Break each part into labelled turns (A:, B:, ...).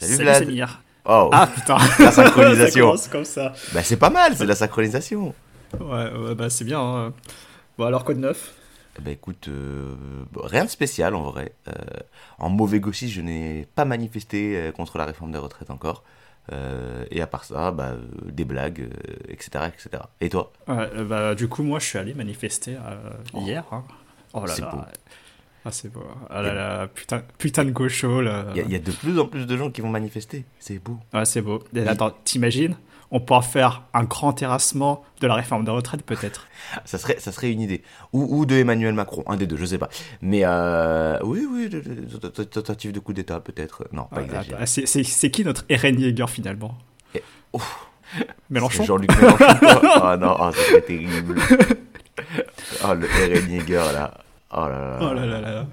A: Salut, Vlad.
B: Samir.
A: Oh,
B: Ah putain.
A: la synchronisation.
B: Ça commence comme ça.
A: bah, c'est pas mal, c'est la synchronisation.
B: Ouais, bah c'est bien. hein. Bon alors quoi de neuf?
A: Bah écoute, euh, rien de spécial en vrai. Euh, en mauvais gauchiste, je n'ai pas manifesté euh, contre la réforme des retraites encore. Euh, et à part ça, bah, euh, des blagues, euh, etc., etc. Et toi?
B: Bah du coup moi je suis allé manifester euh, hier. hein. Oh là là. Ah c'est beau. Ah là là, putain, putain de gaucho là.
A: Il y, a- il y a de plus en plus de gens qui vont manifester. C'est beau.
B: Ouais, c'est beau. Et attends, t'imagines On pourra faire un grand terrassement de la réforme de retraite peut-être.
A: Ça serait, ça serait une idée. Ou, ou de Emmanuel Macron, un des deux, je sais pas. Mais euh, oui, oui, tentative de coup d'État peut-être. Non, pas
B: ah, c'est- qui notre Eren Yeager finalement?
A: Et-.
B: Mélenchon?
A: Jean-Luc Mélenchon. oh non, oh, ça serait terrible. Oh, le Eren Yeager là. Oh là là.
B: Oh là là là.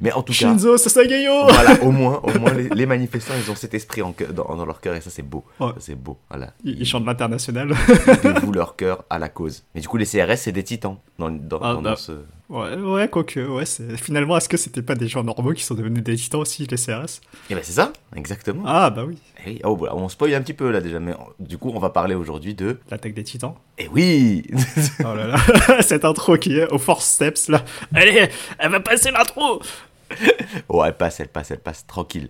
A: Mais en tout cas,
B: Shinzo Sasagayo
A: voilà, au moins, au moins les, les manifestants, ils ont cet esprit en dans, dans leur cœur et ça c'est beau.
B: Ouais.
A: C'est beau, voilà.
B: Il, il chante l'international.
A: Ils dévouent leur cœur à la cause. Mais du coup, les CRS, c'est des titans dans, dans,
B: Ah,
A: dans
B: bah.
A: ce...
B: Ouais, ouais, quoique, ouais, finalement, est-ce que c'était pas des gens normaux qui sont devenus des titans aussi, les CRS
A: Eh ben c'est ça, exactement.
B: Ah, bah oui,
A: Eh oui. Oh, voilà, on spoil un petit peu là déjà, mais du coup, on va parler aujourd'hui de...
B: l'attaque des titans.
A: Eh oui
B: Oh là là, cette intro qui est au Force Steps, là. Allez, elle va passer l'intro
A: Oh, elle passe, elle passe, elle passe, tranquille.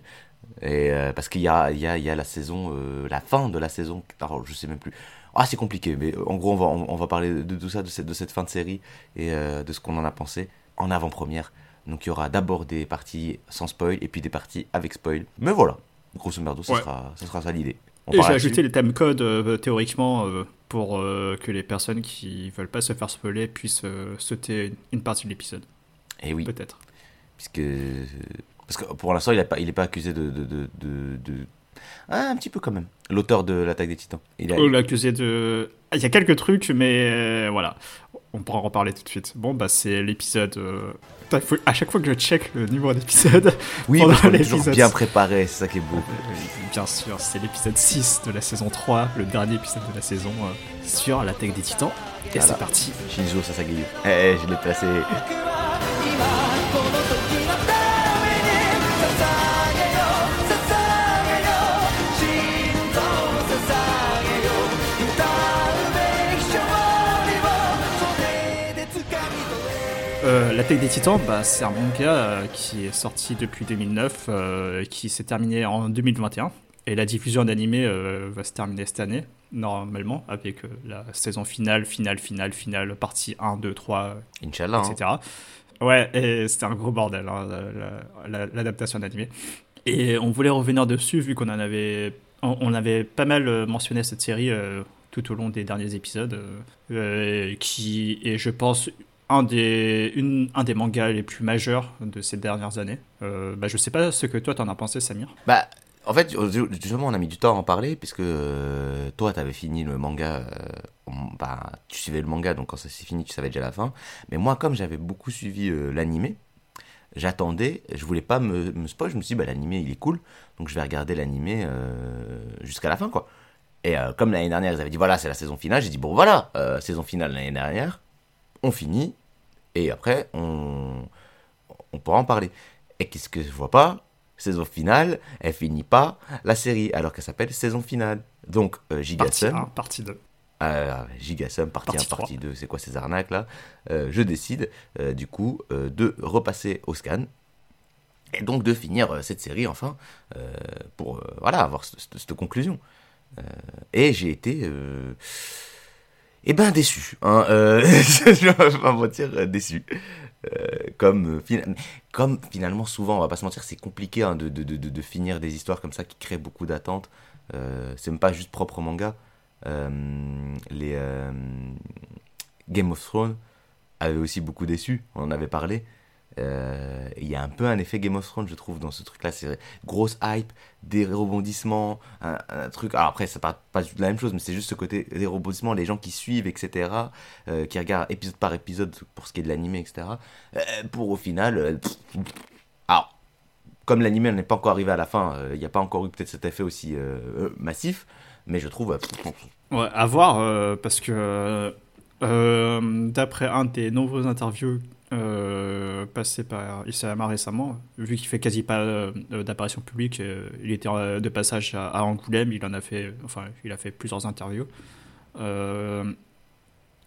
A: Et euh, parce qu'il y a, il y, a, il y a la saison, euh, la fin de la saison, alors je sais même plus. Ah, c'est compliqué, mais euh, en gros, on va, on, on va parler de tout ça, de cette, de cette fin de série et euh, de ce qu'on en a pensé en avant-première. Donc il y aura d'abord des parties sans spoil et puis des parties avec spoil. Mais voilà, grosso merdo, ça,
B: Ouais.
A: sera, ça sera ça l'idée.
B: Et j'ai ajouté les thèmes codes, euh, théoriquement, euh, pour euh, que les personnes qui veulent pas se faire spoiler puissent sauter une partie de l'épisode,
A: Eh oui,
B: peut-être.
A: puisque parce que pour l'instant, il n'est pas, il est pas accusé de, de, de, de- de- Ah, un petit peu quand même. L'auteur de l'attaque des Titans. Il a...
B: On l'a accusé de... Ah, Il y a quelques trucs, mais euh, voilà. On pourra en reparler tout de suite. Bon, bah c'est l'épisode... euh, putain, faut- À chaque fois que je check le numéro d'épisode,
A: Oui, parce qu'on est toujours bien préparé, c'est ça qui est beau.
B: Euh, Bien sûr, c'est l'épisode 6 de la saison 3, le dernier épisode de la saison euh, sur l'attaque des titans. Et
A: Voilà.
B: c'est parti.
A: Shinzo Sasageo. Eh, eh, je l'ai placé.
B: Euh, l'attaque des titans, bah, c'est un manga euh, qui est sorti depuis 2009, euh, qui s'est terminé en 2021. Et la diffusion d'animé euh, va se terminer cette année, normalement, avec la saison finale, finale, finale, finale, partie 1, 2, 3,
A: Inch'Allah. hein.
B: etc. Ouais, et c'était un gros bordel, hein, la- la- l'adaptation d'animé. Et on voulait revenir dessus, vu qu'on en avait, on, on avait pas mal mentionné cette série tout au long des derniers épisodes, euh, qui est, je pense, un des, un des mangas les plus majeurs de ces dernières années. Euh, bah, je sais pas ce que toi t'en as pensé, Samir.
A: Bah, en fait, justement, on a mis du temps à en parler, puisque euh, toi, t'avais fini le manga. euh, bah, tu suivais le manga, donc quand ça s'est fini, tu savais déjà la fin. Mais moi, comme j'avais beaucoup suivi euh, l'animé, j'attendais, je voulais pas me, me je me suis dit, bah, l'animé, il est cool, donc je vais regarder l'animé euh, jusqu'à la fin, quoi. Et comme l'année dernière, ils avaient dit, voilà, c'est la saison finale, j'ai dit, bon, voilà, saison finale l'année dernière, on finit, et après, on, on pourra en parler. Et qu'est-ce que je vois pas? Saison finale, elle finit pas la série, alors qu'elle s'appelle saison finale. Donc, euh,
B: Partie
A: Gigasum,
B: 1, partie 2.
A: euh, Gigasum, partie,
B: Partie
A: 1, partie 2, c'est quoi ces arnaques là? Euh, Je décide, euh, du coup, de repasser au scan. Et donc de finir cette série enfin, pour voilà, avoir cette, conclusion. Et j'ai été. Eh ben déçu. Hein, euh, je vais pas mentir, euh, déçu. Euh, comme, fina- comme finalement souvent, on va pas se mentir, c'est compliqué hein, de, finir des histoires comme ça qui créent beaucoup d'attentes. Euh, c'est même pas juste propre manga. Les Game of Thrones avaient aussi beaucoup déçu, on en avait parlé. Euh, Il y a un peu un effet Game of Thrones, je trouve, dans ce truc-là. C'est grosse hype, des rebondissements, un, truc. Alors après, ça parle pas de la même chose, mais c'est juste ce côté des rebondissements, les gens qui suivent, etc., euh, qui regardent épisode par épisode pour ce qui est de l'animé, etc. Euh, pour au final. pff, alors, comme l'animé n'est pas encore arrivé à la fin, il n'y a pas encore eu peut-être cet effet aussi massif, mais je trouve.
B: Ouais, à voir, parce que d'après un des nombreux interviews euh, passé par Isayama récemment, vu qu'il fait quasi pas euh, d'apparition publique, euh, il était de passage à, à Angoulême, il en a fait, enfin, il a fait plusieurs interviews.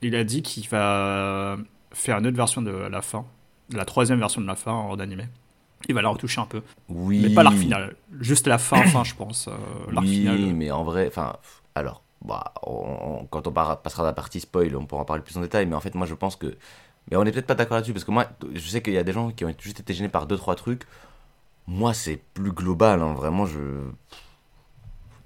B: Il a dit qu'il va faire une autre version de la fin, la troisième version de la fin en animé. Il va la retoucher un peu,
A: Oui.
B: mais pas l'arc final, juste la fin, fin, je pense. l'arc
A: Oui,
B: final.
A: mais en vrai, enfin, alors, bah, on- on- quand on passera à la partie spoil, on pourra en parler plus en détail, mais en fait, moi, je pense que. Mais on est peut-être pas d'accord là-dessus, parce que moi, je sais qu'il y a des gens qui ont juste été gênés par deux, trois trucs. Moi, c'est plus global, hein, vraiment, je.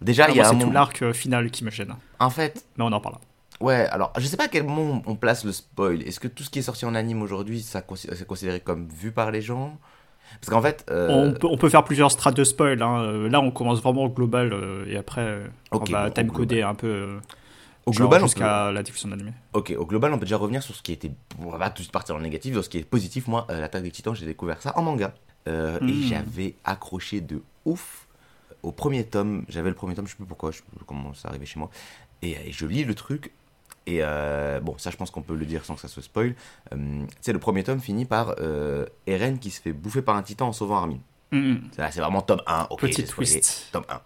A: Déjà,
B: Ah,
A: il y a un
B: c'est tout l'arc euh, final qui me gêne,
A: En fait,
B: mais on en parlera.
A: ouais, alors, je sais pas à quel moment on place le spoil. Est-ce que tout ce qui est sorti en anime aujourd'hui, ça c'est considéré comme vu par les gens? Parce qu'en fait. euh,
B: On, peut, on peut faire plusieurs strates de spoil. hein. Euh, Là, on commence vraiment au global euh, et après, on va
A: bon,
B: timecoder un peu
A: Au
B: genre
A: global,
B: jusqu'à la diffusion d'animé.
A: Ok, au global, on peut déjà revenir sur ce qui était. On va pas tout de suite partir dans le négatif, sur ce qui est positif. Moi, euh, l'attaque des titans, j'ai découvert ça en manga. Euh, Et
B: Mm.
A: j'avais accroché de ouf au premier tome. J'avais le premier tome, je sais plus pourquoi, je sais plus comment ça arrivait chez moi. Et, et je lis le truc. Et euh, bon, ça, je pense qu'on peut le dire sans que ça se spoil. Euh, tu sais, le premier tome finit par euh, Eren qui se fait bouffer par un titan en sauvant Armin.
B: Mhm.
A: C'est c'est vraiment tome 1. Ok,
B: Petit twist.
A: Tome 1.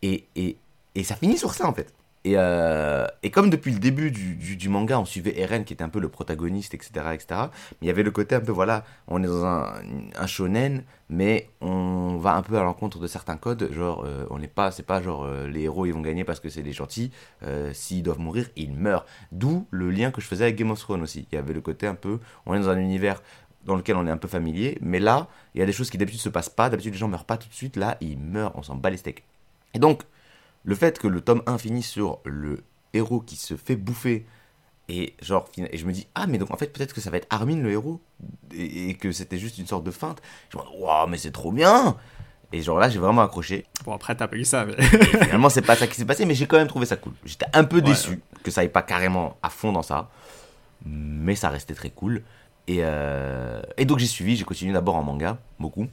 A: Et, et, et ça finit sur ça en fait. Et, euh, et comme depuis le début du, manga, on suivait Eren qui était un peu le protagoniste, etc., etc. Mais il y avait le côté un peu, voilà, on est dans un, un shonen, mais on va un peu à l'encontre de certains codes. Genre, euh, on n'est pas, c'est pas genre euh, les héros ils vont gagner parce que c'est des gentils. S'ils doivent mourir, ils meurent. D'où le lien que je faisais avec Game of Thrones aussi. Il y avait le côté un peu, on est dans un univers dans lequel on est un peu familier, mais là, il y a des choses qui d'habitude se passent pas. D'habitude, les gens meurent pas tout de suite. Là, ils meurent, on s'en bat les steaks. Et donc, le fait que le tome 1 finisse sur le héros qui se fait bouffer et genre et je me dis ah mais donc en fait peut-être que ça va être Armin le héros et, et que c'était juste une sorte de feinte. Je me dis waouh mais c'est trop bien. Et genre là j'ai vraiment accroché.
B: Bon, après, t'as pas eu ça, mais.
A: finalement c'est pas ça qui s'est passé mais j'ai quand même trouvé ça cool. J'étais un peu
B: Ouais,
A: déçu que ça aille pas carrément à fond dans ça mais ça restait très cool. Et, euh, et donc j'ai suivi j'ai continué d'abord en manga beaucoup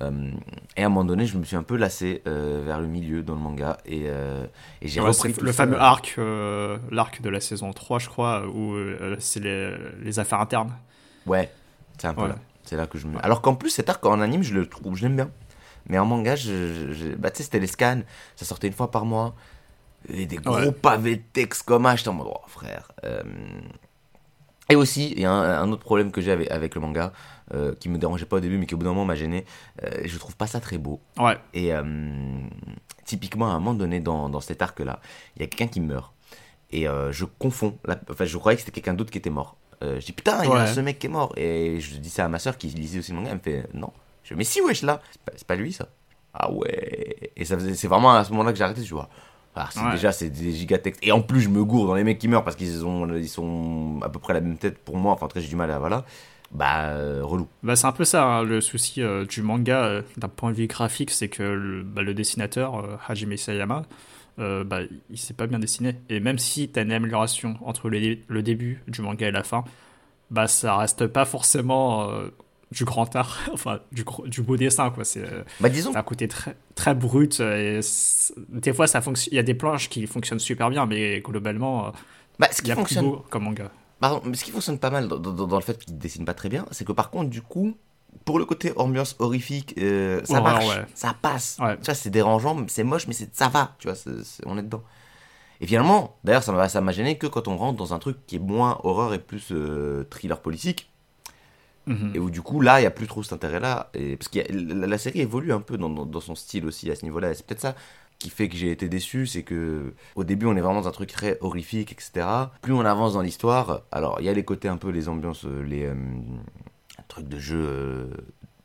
A: Euh, et à un moment donné je me suis un peu lassé euh, vers le milieu dans le manga et, euh, et j'ai
B: Ouais,
A: repris
B: le
A: ça.
B: fameux arc, l'arc de la saison 3, je crois, où c'est les, les affaires internes.
A: Ouais, c'est un peu là. C'est là que je me. Alors qu'en plus, cet arc en anime, je le trouve, je l'aime bien. Mais en manga, je, je- je- bah, tu sais, c'était les scans, ça sortait une fois par mois. Et des gros
B: Ouais.
A: pavés de texte comme ah, j'étais en mode, oh, frère. Et aussi, il y a un, un autre problème que j'ai avec, avec le manga, euh, qui me dérangeait pas au début, mais qui au bout d'un moment m'a gêné. Euh, je trouve pas ça très beau.
B: Ouais,
A: Et euh, typiquement, à un moment donné, dans, dans cet arc-là, il y a quelqu'un qui meurt. Et euh, je confonds. la- Enfin, je croyais que c'était quelqu'un d'autre qui était mort. Euh, je dis putain, il y a
B: Ouais.
A: ce mec qui est mort. Et je dis ça à ma soeur qui lisait aussi le manga. Elle me fait non. Je dis mais si, wesh, là. C'est pas, lui, ça. Ah ouais. Et c'est vraiment à ce moment-là que j'ai arrêté. Je vois. Ah,
B: Ouais.
A: déjà c'est des gigatextes et en plus je me gourre dans les mecs qui meurent parce qu'ils ont ils sont à peu près la même tête pour moi enfin très j'ai du mal à voilà bah euh, relou
B: bah, c'est un peu ça hein, le souci euh, du manga euh, d'un point de vue graphique, c'est que le, bah, le dessinateur, euh, Hajime Isayama, bah, il s'est pas bien dessiné. Et même si tu as une amélioration entre le, le début du manga et la fin, bah, ça reste pas forcément du grand art, enfin du, beau dessin. quoi. C'est
A: bah disons
B: un côté très, très brut. Et des fois, ça fonctionne. il y a des planches qui fonctionnent super bien, mais globalement,
A: bah ce
B: il
A: qui
B: y a plus
A: fonctionne
B: beau comme manga.
A: Pardon, mais ce qui fonctionne pas mal dans, dans- dans le fait qu'il dessine pas très bien, c'est que par contre, du coup, pour le côté ambiance horrifique, euh, ça marche,
B: ouais.
A: ça passe.
B: Ouais.
A: Tu vois, c'est dérangeant, c'est moche, mais ça va, tu vois, on est dedans. Et finalement, d'ailleurs, ça m'a ça m'a gêné que quand on rentre dans un truc qui est moins horreur et plus euh, thriller politique,
B: Mhm.
A: et où du coup, là, il y a plus trop cet intérêt-là. Parce que la, la série évolue un peu dans, dans- dans son style aussi à ce niveau-là. C'est peut-être ça qui fait que j'ai été déçu, c'est que au début, on est vraiment dans un truc très horrifique, etc. Plus on avance dans l'histoire, alors il y a les côtés un peu, les ambiances, euh, les euh, trucs de jeu euh,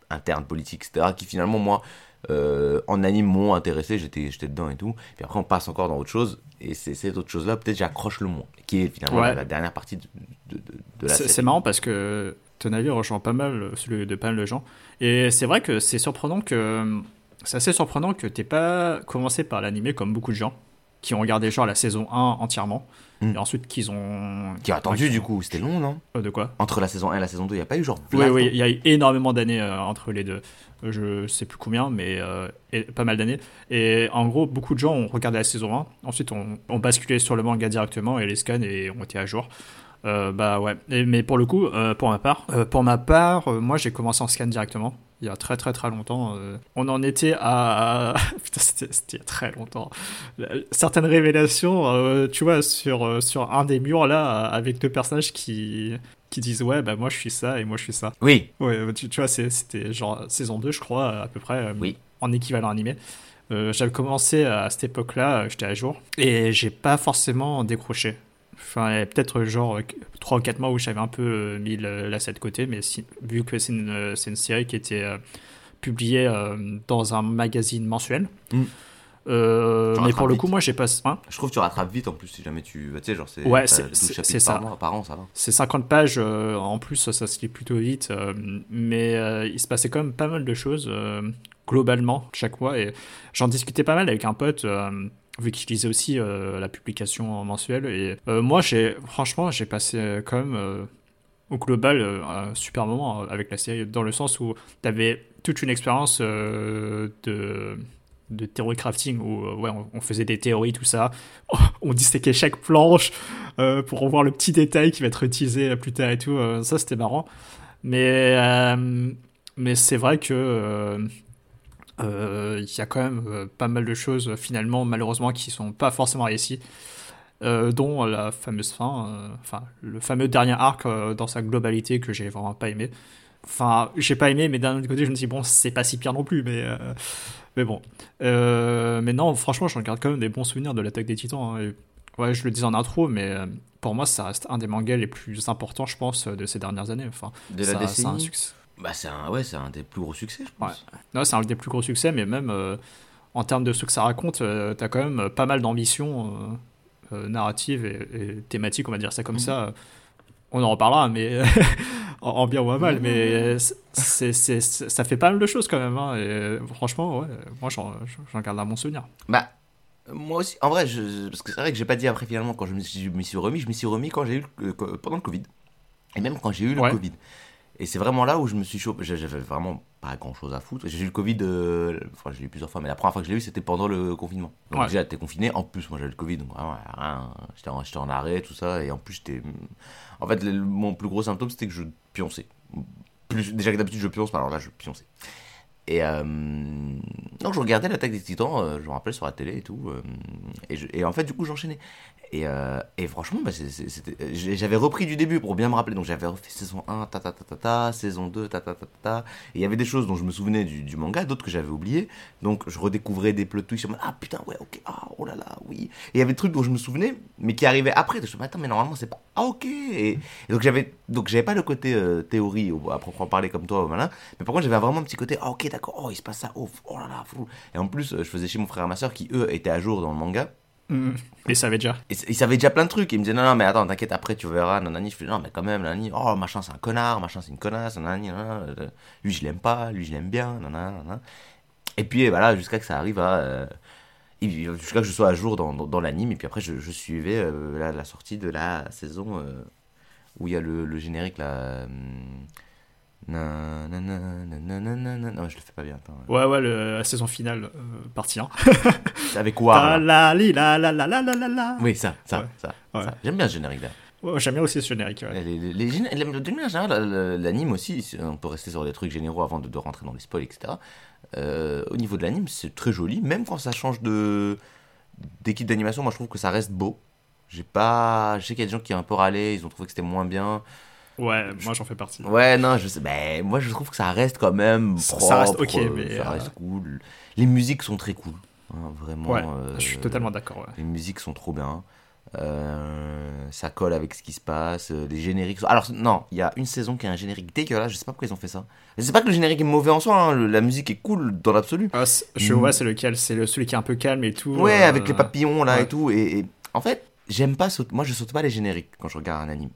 A: interne, politique, etc. qui finalement, moi, euh, en anime m'ont intéressé, j'étais j'étais dedans et tout. Puis après, on passe encore dans autre chose, et c'est cette autre chose-là, peut-être j'accroche le moins, qui est finalement
B: Ouais.
A: la, dernière partie de, de, de- de la
B: c'est marrant parce que ton avis rejoint pas mal celui de pas mal de gens. Et c'est vrai que c'est surprenant que. C'est assez surprenant que t'aies pas commencé par l'animé comme beaucoup de gens qui ont regardé genre la saison 1 entièrement Et ensuite qu'ils ont.
A: Qui a attendu du coup, c'était long, non
B: Euh, De quoi
A: Entre la saison 1 et la saison 2, il n'y a pas eu genre.
B: Oui, oui, il y a eu énormément d'années euh, entre les deux. Je sais plus combien, mais euh, et- pas mal d'années. Et en gros, beaucoup de gens ont regardé la saison 1. Ensuite, on, on basculé sur le manga directement et les scans et ont été à jour. Euh, bah ouais. Et- mais pour le coup, euh, pour ma part, euh, pour ma part, euh, moi j'ai commencé en scan directement. Il y a très très très longtemps. euh, on en était à. Putain, c'était il y a très longtemps. Certaines révélations, euh, tu vois, sur, euh, sur un des murs là, avec deux personnages qui, qui disent Ouais, bah moi je suis ça et moi je suis ça.
A: Oui,
B: Ouais, tu, tu vois, c'était genre saison 2, je crois, à peu près, euh,
A: Oui.
B: en équivalent animé. Euh, J'avais commencé à cette époque-là, j'étais à jour, et j'ai pas forcément décroché. Enfin, peut-être genre 3 ou 4 mois où j'avais un peu euh, mis le- la de côté, mais si- vu que c'est une, euh, série qui était euh, publiée euh, dans un magazine mensuel.
A: Mm.
B: Euh, mais pour le
A: vite.
B: coup, moi j'ai pas. hein
A: je trouve que tu rattrapes vite en plus si jamais tu. Tu sais, genre, c'est.
B: Ouais, c'est-
A: 12
B: c'est-
A: chapitres
B: c'est
A: par,
B: ça.
A: par an, ça va.
B: C'est 50 pages, euh, en plus ça se lit plutôt vite, euh, mais euh, il se passait quand même pas mal de choses euh, globalement chaque mois et j'en discutais pas mal avec un pote euh, vu qu'il lisait aussi euh, la publication mensuelle et euh, moi j'ai franchement j'ai passé euh, quand même au global un super moment avec la série dans le sens où t'avais toute une expérience de de théorie crafting où ouais, on, faisait des théories tout ça on disséquait chaque planche pour voir le petit détail qui va être utilisé plus tard et tout. ça, c'était marrant. Mais, mais c'est vrai que il y a quand même euh, pas mal de choses, finalement, malheureusement, qui sont pas forcément réussies. euh, dont la fameuse fin, euh, enfin le fameux dernier arc euh, dans sa globalité que j'ai vraiment pas aimé. Enfin, j'ai pas aimé, mais d'un autre côté, je me dis bon, c'est pas si pire non plus, mais euh, mais bon. Euh, mais non, franchement, je regarde quand même des bons souvenirs de l'attaque des Titans. hein, et Ouais, je le disais en intro, mais euh, pour moi, ça reste un des mangas les plus importants, je pense, de ces dernières années. Enfin,
A: De
B: ça- c'est un
A: décennie.
B: succès.
A: Bah, c'est un, ouais, c'est un des plus gros succès, je pense.
B: Non, c'est un des plus gros succès, mais même euh, en termes de ce que ça raconte, euh, t'as quand même pas mal d'ambition euh, euh, narrative et, et thématique, on va dire ça comme
A: Mhm.
B: ça. On en reparlera, mais en, en bien ou en mal, mais c'est, c'est, c'est- ça fait pas mal de choses quand même. hein, et franchement, ouais, moi, j'en, j'en garde un bon souvenir.
A: Bah, moi aussi, en vrai, je, parce que c'est vrai que j'ai pas dit après finalement quand je me suis, je m'y suis remis, je m'y suis remis quand j'ai eu le- pendant le Covid. Et même quand j'ai eu le
B: Ouais.
A: Covid. Et c'est vraiment là où je me suis chopé. j'ai- J'avais vraiment pas grand chose à foutre. J'ai eu le Covid, euh, enfin, je l'ai eu plusieurs fois, mais la première fois que je l'ai eu, c'était pendant le confinement. Donc
B: Ouais.
A: déjà, t'es confiné. En plus, moi j'avais le Covid, donc vraiment, rien. J'étais en, en arrêt, tout ça. Et en plus, j'étais. En fait, le- mon plus gros symptôme, c'était que je pionçais. Plus, déjà que d'habitude, je pionce, mais alors là, je pionçais. Et euh, donc je regardais l'attaque des titans, euh, je me rappelle sur la télé et tout. euh, et, je- et en fait, du coup, j'enchaînais. Et, euh, et franchement, bah, j'ai- j'avais repris du début pour bien me rappeler. Donc j'avais refait saison 1, ta ta ta ta ta, saison 2, ta ta ta ta. Et il y avait des choses dont je me souvenais du, manga, d'autres que j'avais oubliées. Donc je redécouvrais des plot twists. Ah putain, ouais, ok, ah, oh là là, oui. Et il y avait des trucs dont je me souvenais, mais qui arrivaient après. Donc je me attends, mais normalement, c'est pas. Ah, ok. Donc j'avais pas le côté euh, théorie à proprement parler comme toi. Mais par contre, j'avais vraiment un petit côté, ah, ok, d'accord, oh, il se passe ça, oh, oh là là, fou. Et en plus, euh, je faisais chez mon frère et ma soeur qui, eux, étaient à jour dans le manga.
B: Mm. Et ça avait déjà.
A: Et ils savaient déjà plein de trucs. Ils me disaient, non, non, mais attends, t'inquiète, après tu verras, nanani. Je fais, non, mais quand même, nanani. Oh, machin, c'est un connard, machin, c'est une connasse, nanani, nanana. Lui, je l'aime pas, lui, je l'aime bien, nanana. Et puis, voilà, jusqu'à que ça arrive à. euh, jusqu'à que je sois à jour dans, dans, dans l'anime. Et puis après, je, je suivais euh, la, la sortie de la saison euh, où il y a le, le générique là. Non, non, non, je le fais pas bien. Attends.
B: Ouais, ouais, le, euh, la saison finale, euh, partie 1.
A: Avec quoi
B: la, la, la, la, la, la, la. la.
A: Oui, ça, ça,
B: ouais.
A: ça,
B: ouais.
A: ça. J'aime bien ce générique là.
B: Ouais, j'aime bien aussi ce générique. Ouais.
A: Les, les, les, de manière l'anime aussi, on peut rester sur des trucs généraux avant de, de rentrer dans les spoils, etc. Euh, au niveau de l'anime, c'est très joli, même quand ça change de d'équipe d'animation, moi je trouve que ça reste beau. J'ai pas. Je sais qu'il y a des gens qui ont un peu râlé, ils ont trouvé que c'était moins bien.
B: Ouais, moi j'en fais partie.
A: Ouais, non, je sais, ben moi je trouve que ça reste quand même
B: Ça-
A: propre,
B: ça reste ok,
A: euh,
B: mais,
A: ça
B: euh,
A: reste cool. Les musiques sont très cool, hein, vraiment.
B: Ouais,
A: euh,
B: je suis totalement d'accord. Ouais.
A: les musiques sont trop bien. Euh, ça colle avec ce qui se passe. euh, Les génériques. sont- Alors, non, il y a une saison qui a un générique dégueulasse. Je sais pas pourquoi ils ont fait ça. C'est pas que le générique est mauvais en soi. hein, La musique est cool dans l'absolu.
B: Ah, je
A: Mm.
B: vois, c'est lequel C'est le, celui qui est un peu calme et tout.
A: Ouais,
B: euh,
A: avec les papillons là
B: ouais.
A: et tout. Et, et- en fait, j'aime pas. Moi, je saute pas les génériques quand je regarde un anime.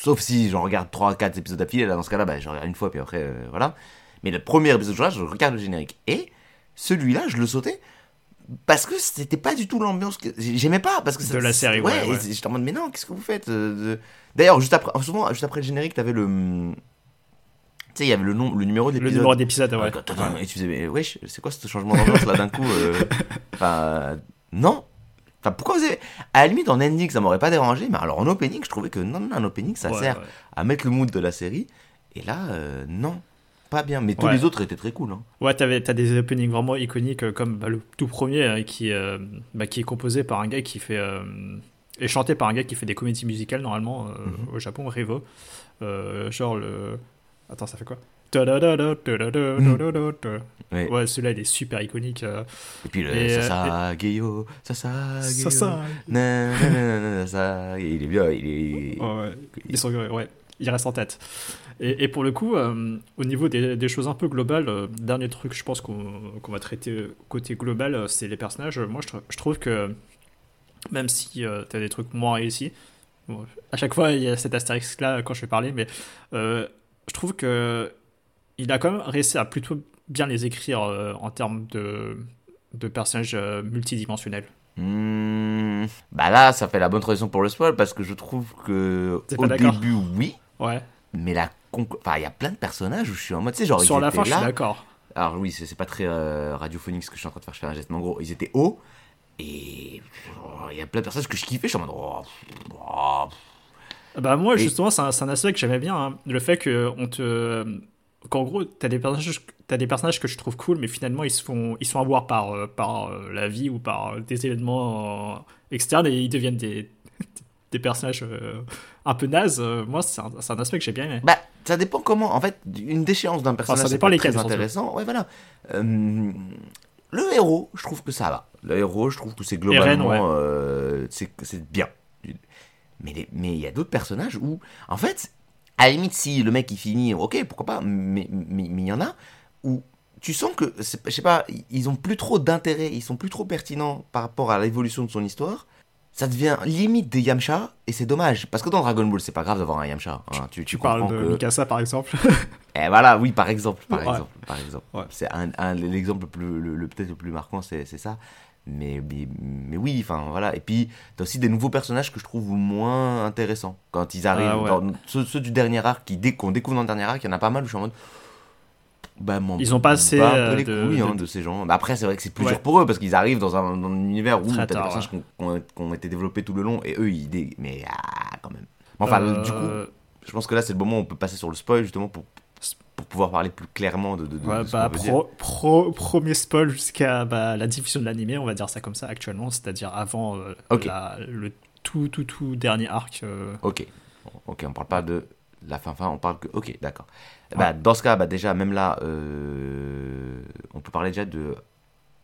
A: Sauf si j'en regarde 3-4 épisodes d'affilée. Là, dans ce cas-là, bah, je regarde une fois, puis après, euh, voilà. Mais le premier épisode que je regarde, je regarde le générique. Et celui-là, je le sautais parce que c'était pas du tout l'ambiance que j'aimais pas parce que ça-
B: De la série, ouais, ouais.
A: c'est- j'étais en mode mais non qu'est-ce que vous faites euh, d'ailleurs juste après souvent juste après le générique t'avais le tu sais il y avait le nom le numéro de
B: Le
A: l'épisode
B: numéro d'épisode, ouais.
A: Ouais, et tu disais mais wesh c'est quoi ce changement d'ambiance là d'un coup euh, enfin non enfin pourquoi vous avez à la limite en ending ça m'aurait pas dérangé mais alors en opening je trouvais que non non un opening ça
B: Ouais,
A: sert
B: ouais.
A: à mettre le mood de la série et là euh, non pas bien mais tous
B: Ouais.
A: les autres étaient très cool hein.
B: Ouais, t'avais- t'as des openings vraiment iconiques euh, comme bah, le tout premier euh, qui, euh, bah, qui est composé par un gars qui fait. euh, et chanté par un gars qui fait des comédies musicales normalement
A: Mhm.
B: au Japon, Revo. Genre le. Attends, ça fait quoi?
A: Ouais.
B: Ouais, celui-là il est super iconique. euh.
A: Et puis le
B: Et, euh,
A: Sasageyo, Sasageyo.
B: Ça-
A: Il est bien, il est.
B: Ouais, ouais. Ils sont- ouais, il reste en tête. Et, et pour le coup, euh, au niveau des, des choses un peu globales, euh, dernier truc, je pense qu'on va traiter euh, côté global, euh, c'est les personnages. Moi, je, tr- je trouve que même si tu as des trucs moins réussis, bon, à chaque fois il y a cet astérisque là quand je vais parler, mais euh, je trouve que il a quand même réussi à plutôt bien les écrire euh, en termes de, de personnages euh, multidimensionnels.
A: Hmm, Bah là, ça fait la bonne transition pour le spoil parce que je trouve que au début, oui,
B: Ouais.
A: mais la conclu- enfin, il y a plein de personnages où je suis en mode, tu sais, genre,
B: Sur la fin, je suis
A: là.
B: d'accord.
A: Alors oui, c'est pas très euh, radiophonique ce que je suis en train de faire, je fais un geste, mais en gros, ils étaient hauts et oh, il y a plein de personnages que je kiffais, je suis en mode, oh, oh,
B: Bah moi
A: Et-
B: justement c'est un, aspect que j'aimais bien hein. le fait que on te qu'en gros t'as des personnages t'as des personnages que je trouve cool mais finalement ils se font ils sont à voir par euh, par euh, la vie ou par des événements euh, externes et ils deviennent des des personnages un peu nazes moi c'est un, aspect que j'ai bien aimé
A: Bah, ça dépend comment. En fait, une déchéance d'un personnage,
B: ça
A: c'est
B: dépend lesquels,
A: intéressant. Ouais, voilà. Le héros, je trouve que ça va. Le héros, je trouve que c'est globalement,
B: ouais.
A: c'est c'est bien. Mais il y a d'autres personnages où, en fait, à la limite, si le mec il finit, ok, pourquoi pas. Mais mais mais il y en a où tu sens que, je sais pas, ils ont plus trop d'intérêt, ils sont plus trop pertinents par rapport à l'évolution de son histoire. Ça devient limite des Yamcha et c'est dommage parce que dans Dragon Ball c'est pas grave d'avoir un Yamcha. hein. Tu, tu
B: tu parles de
A: que
B: Mikasa par exemple
A: et voilà, oui, par exemple, par
B: Ouais.
A: exemple, par exemple.
B: Ouais.
A: C'est un, un- l'exemple le plus, le, le- peut-être le plus marquant, c'est ça. Mais, mais, mais oui, enfin voilà. Et puis, t'as aussi des nouveaux personnages que je trouve moins intéressants. Quand ils arrivent,
B: Ah ouais.
A: dans, ceux, ceux du dernier arc, qui, dès qu'on découvre dans le dernier arc, il y en a pas mal où je suis en mode. Bah, m'en
B: Ils ont pas assez,
A: bats un
B: euh,
A: peu les
B: de-
A: couilles hein,
B: de-
A: de ces gens. Bah, après, c'est vrai que c'est plus
B: Ouais.
A: dur pour eux parce qu'ils arrivent dans un, dans un univers où t'as des personnages qui ont, qui ont- qui ont été développés tout le long et eux, ils. dé- Mais ah, quand même. Enfin,
B: Euh,
A: du coup, je pense que là, c'est le moment où on peut passer sur le spoil, justement, pour, pour pouvoir parler plus clairement de, de, de-
B: Ouais,
A: de ce
B: bah,
A: dire.
B: pro, premier spoil jusqu'à bah, la diffusion de l'animé, on va dire ça comme ça actuellement, c'est-à-dire avant euh, la- le tout, tout, tout dernier arc. euh,
A: Ok. Ok, on parle pas de la fin fin, on parle que... Ok, d'accord. Bah, dans ce cas, bah, déjà, même là, euh, on peut parler déjà de...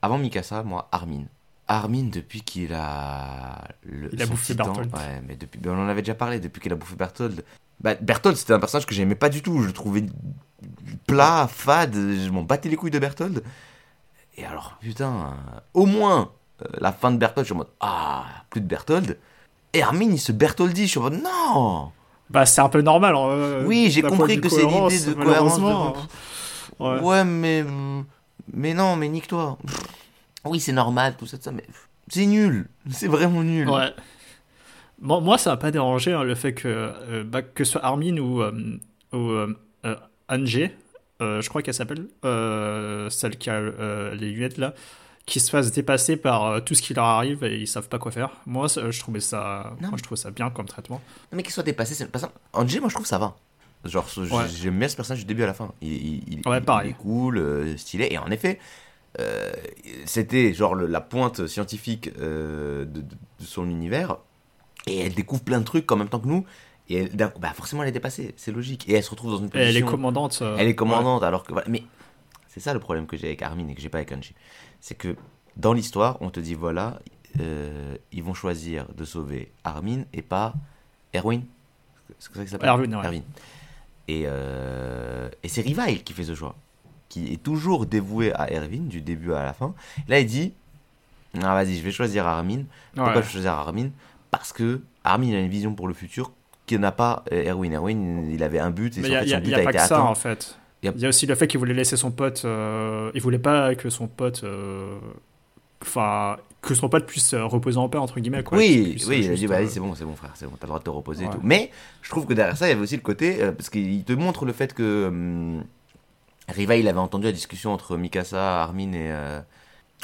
A: Avant Mikasa, moi, Armin. Armin, depuis qu'il a... Le,
B: Il a bouffé
A: titan-
B: Berthold.
A: Ouais, mais depuis... on en avait déjà parlé, depuis qu'il a bouffé Berthold. Bah, Berthold, c'était un personnage que j'aimais pas du tout. Je le trouvais plat, fade, je m'en battais les couilles de Berthold. Et alors, putain, euh, au moins, euh, la fin de Berthold, je suis en mode, ah, plus de Berthold. Et Armin, il se Bertholdit, je suis en mode, non
B: Bah, c'est un peu normal. hein, euh,
A: Oui, j'ai compris que c'est l'idée de cohérence de-. Ouais,
B: Ouais.
A: mais. Mais non, mais nique-toi. Oui, c'est normal, tout ça, tout ça, mais. C'est nul. C'est vraiment nul.
B: Ouais. Bon, moi, ça m'a pas dérangé hein, le fait que, euh, bah, que ce soit Armin ou, ou euh, euh, je crois qu'elle s'appelle, euh, celle qui a euh, les lunettes là, qui se fassent dépasser par euh, tout ce qui leur arrive et ils savent pas quoi faire. Moi, ça- je trouvais ça,
A: Non.
B: moi, je trouve ça bien comme traitement.
A: Non, mais qu'il soit dépassé, c'est. Par exemple, Angie, moi, je trouve ça va. Genre,
B: Ouais.
A: j'aime bien ce personnage du début à la fin. Il, il- il-
B: Ouais,
A: il-
B: pareil.
A: il est cool, stylé. Et en effet, c'était genre le- la pointe scientifique de, de- de son univers. Et elle découvre plein de trucs en même temps que nous. Et elle, bah, forcément, elle est dépassée. C'est logique. Et elle se retrouve dans une
B: Et
A: position.
B: elle est commandante. euh,
A: Elle est
B: ouais.
A: commandante, alors que voilà. Mais c'est ça le problème que j'ai avec Armin et que j'ai pas avec Angie. C'est que dans l'histoire, on te dit voilà, euh, ils vont choisir de sauver Armin et pas Erwin. C'est comme ça qu'il s'appelle
B: Erwin, ouais.
A: Et, euh, et c'est Rivale qui fait ce choix, qui est toujours dévoué à Erwin du début à la fin. Là, il dit ah vas-y, je vais choisir Armin. Pourquoi
B: Ouais.
A: je vais choisir Armin? Parce que Armin a une vision pour le futur que n'a pas euh, Erwin. Erwin, il avait un but et
B: Mais
A: son,
B: il y a, a-
A: son
B: a pas que ça
A: atteint.
B: en fait. Il y a aussi le fait qu'il voulait laisser son pote. euh, il voulait pas que son pote. euh, enfin, que pas de plus euh, reposant en paix, entre guillemets. Quoi,
A: oui, oui, il a dit, bah, c'est bon, c'est bon, frère, c'est bon, t'as le droit de te reposer et tout. Mais je trouve que derrière ça, il y avait aussi le côté, euh, parce qu'il te montre le fait que hum, Riva, il avait entendu la discussion entre Mikasa, Armin et.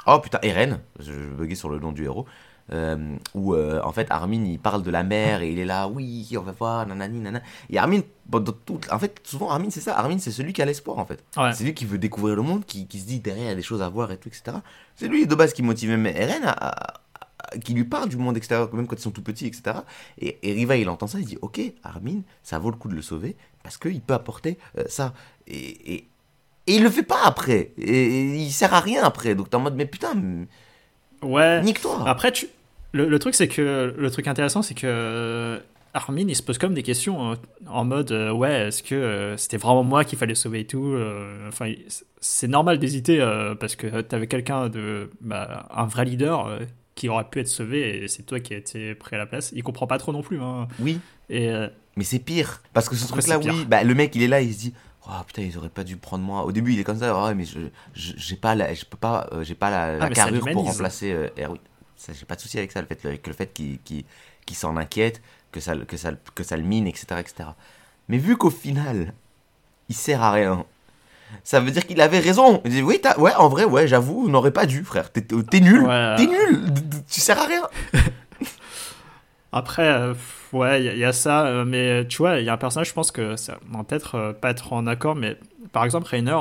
A: Oh putain, Eren, je, je buguais sur le nom du héros. Euh, où euh, en fait Armin il parle de la mer et il est là oui on va voir nanani nanana. Et Armin pendant tout en fait souvent Armin c'est ça. Armin c'est celui qui a l'espoir en fait.
B: Ouais.
A: c'est lui qui veut découvrir le monde qui, qui se dit derrière il y a des choses à voir et tout etc c'est lui de base qui motive même Eren à, à- à- qui lui parle du monde extérieur même quand ils sont tout petits etc et, et Riva il entend ça il dit ok Armin ça vaut le coup de le sauver parce qu'il peut apporter euh, ça. Et, et, et il le fait pas après. Et, et il sert à rien après. Donc t'es en mode mais putain
B: Ouais.
A: nique-toi.
B: Après, tu... le, le truc, c'est que le truc intéressant, c'est que euh, Armin, il se pose comme des questions euh, en mode euh, ouais, est-ce que euh, c'était vraiment moi qu'il fallait sauver et tout euh, Enfin, c'est normal d'hésiter parce que t'avais quelqu'un de bah, un vrai leader qui aurait pu être sauvé et c'est toi qui as été pris à la place. Il comprend pas trop non plus. Hein.
A: oui
B: Et
A: Mais c'est pire. Parce que ce truc-là, oui, bah, le mec, il est là, il se dit Oh putain, ils auraient pas dû prendre moi. Au début, il est comme ça, ouais, mais je, j'ai pas la, je peux pas, j'ai pas la,
B: Ah,
A: carrure pour remplacer Erwin. J'ai pas de souci avec ça, le fait, avec le fait qu'il, s'en inquiète, que ça, le- que ça, que ça le mine, etc., etc. Mais vu qu'au final, il sert à rien. Ça veut dire qu'il avait raison. Il dit oui, ouais, en vrai, ouais, j'avoue, on n'aurait pas dû, frère. T'es, nul,
B: Ouais.
A: t'es nul, tu sers à rien.
B: Après, euh, ouais, il y, a- il y a ça, euh, mais tu vois, il y a un personnage, je pense que ça va peut-être euh, pas être en accord, mais par exemple, Rainer,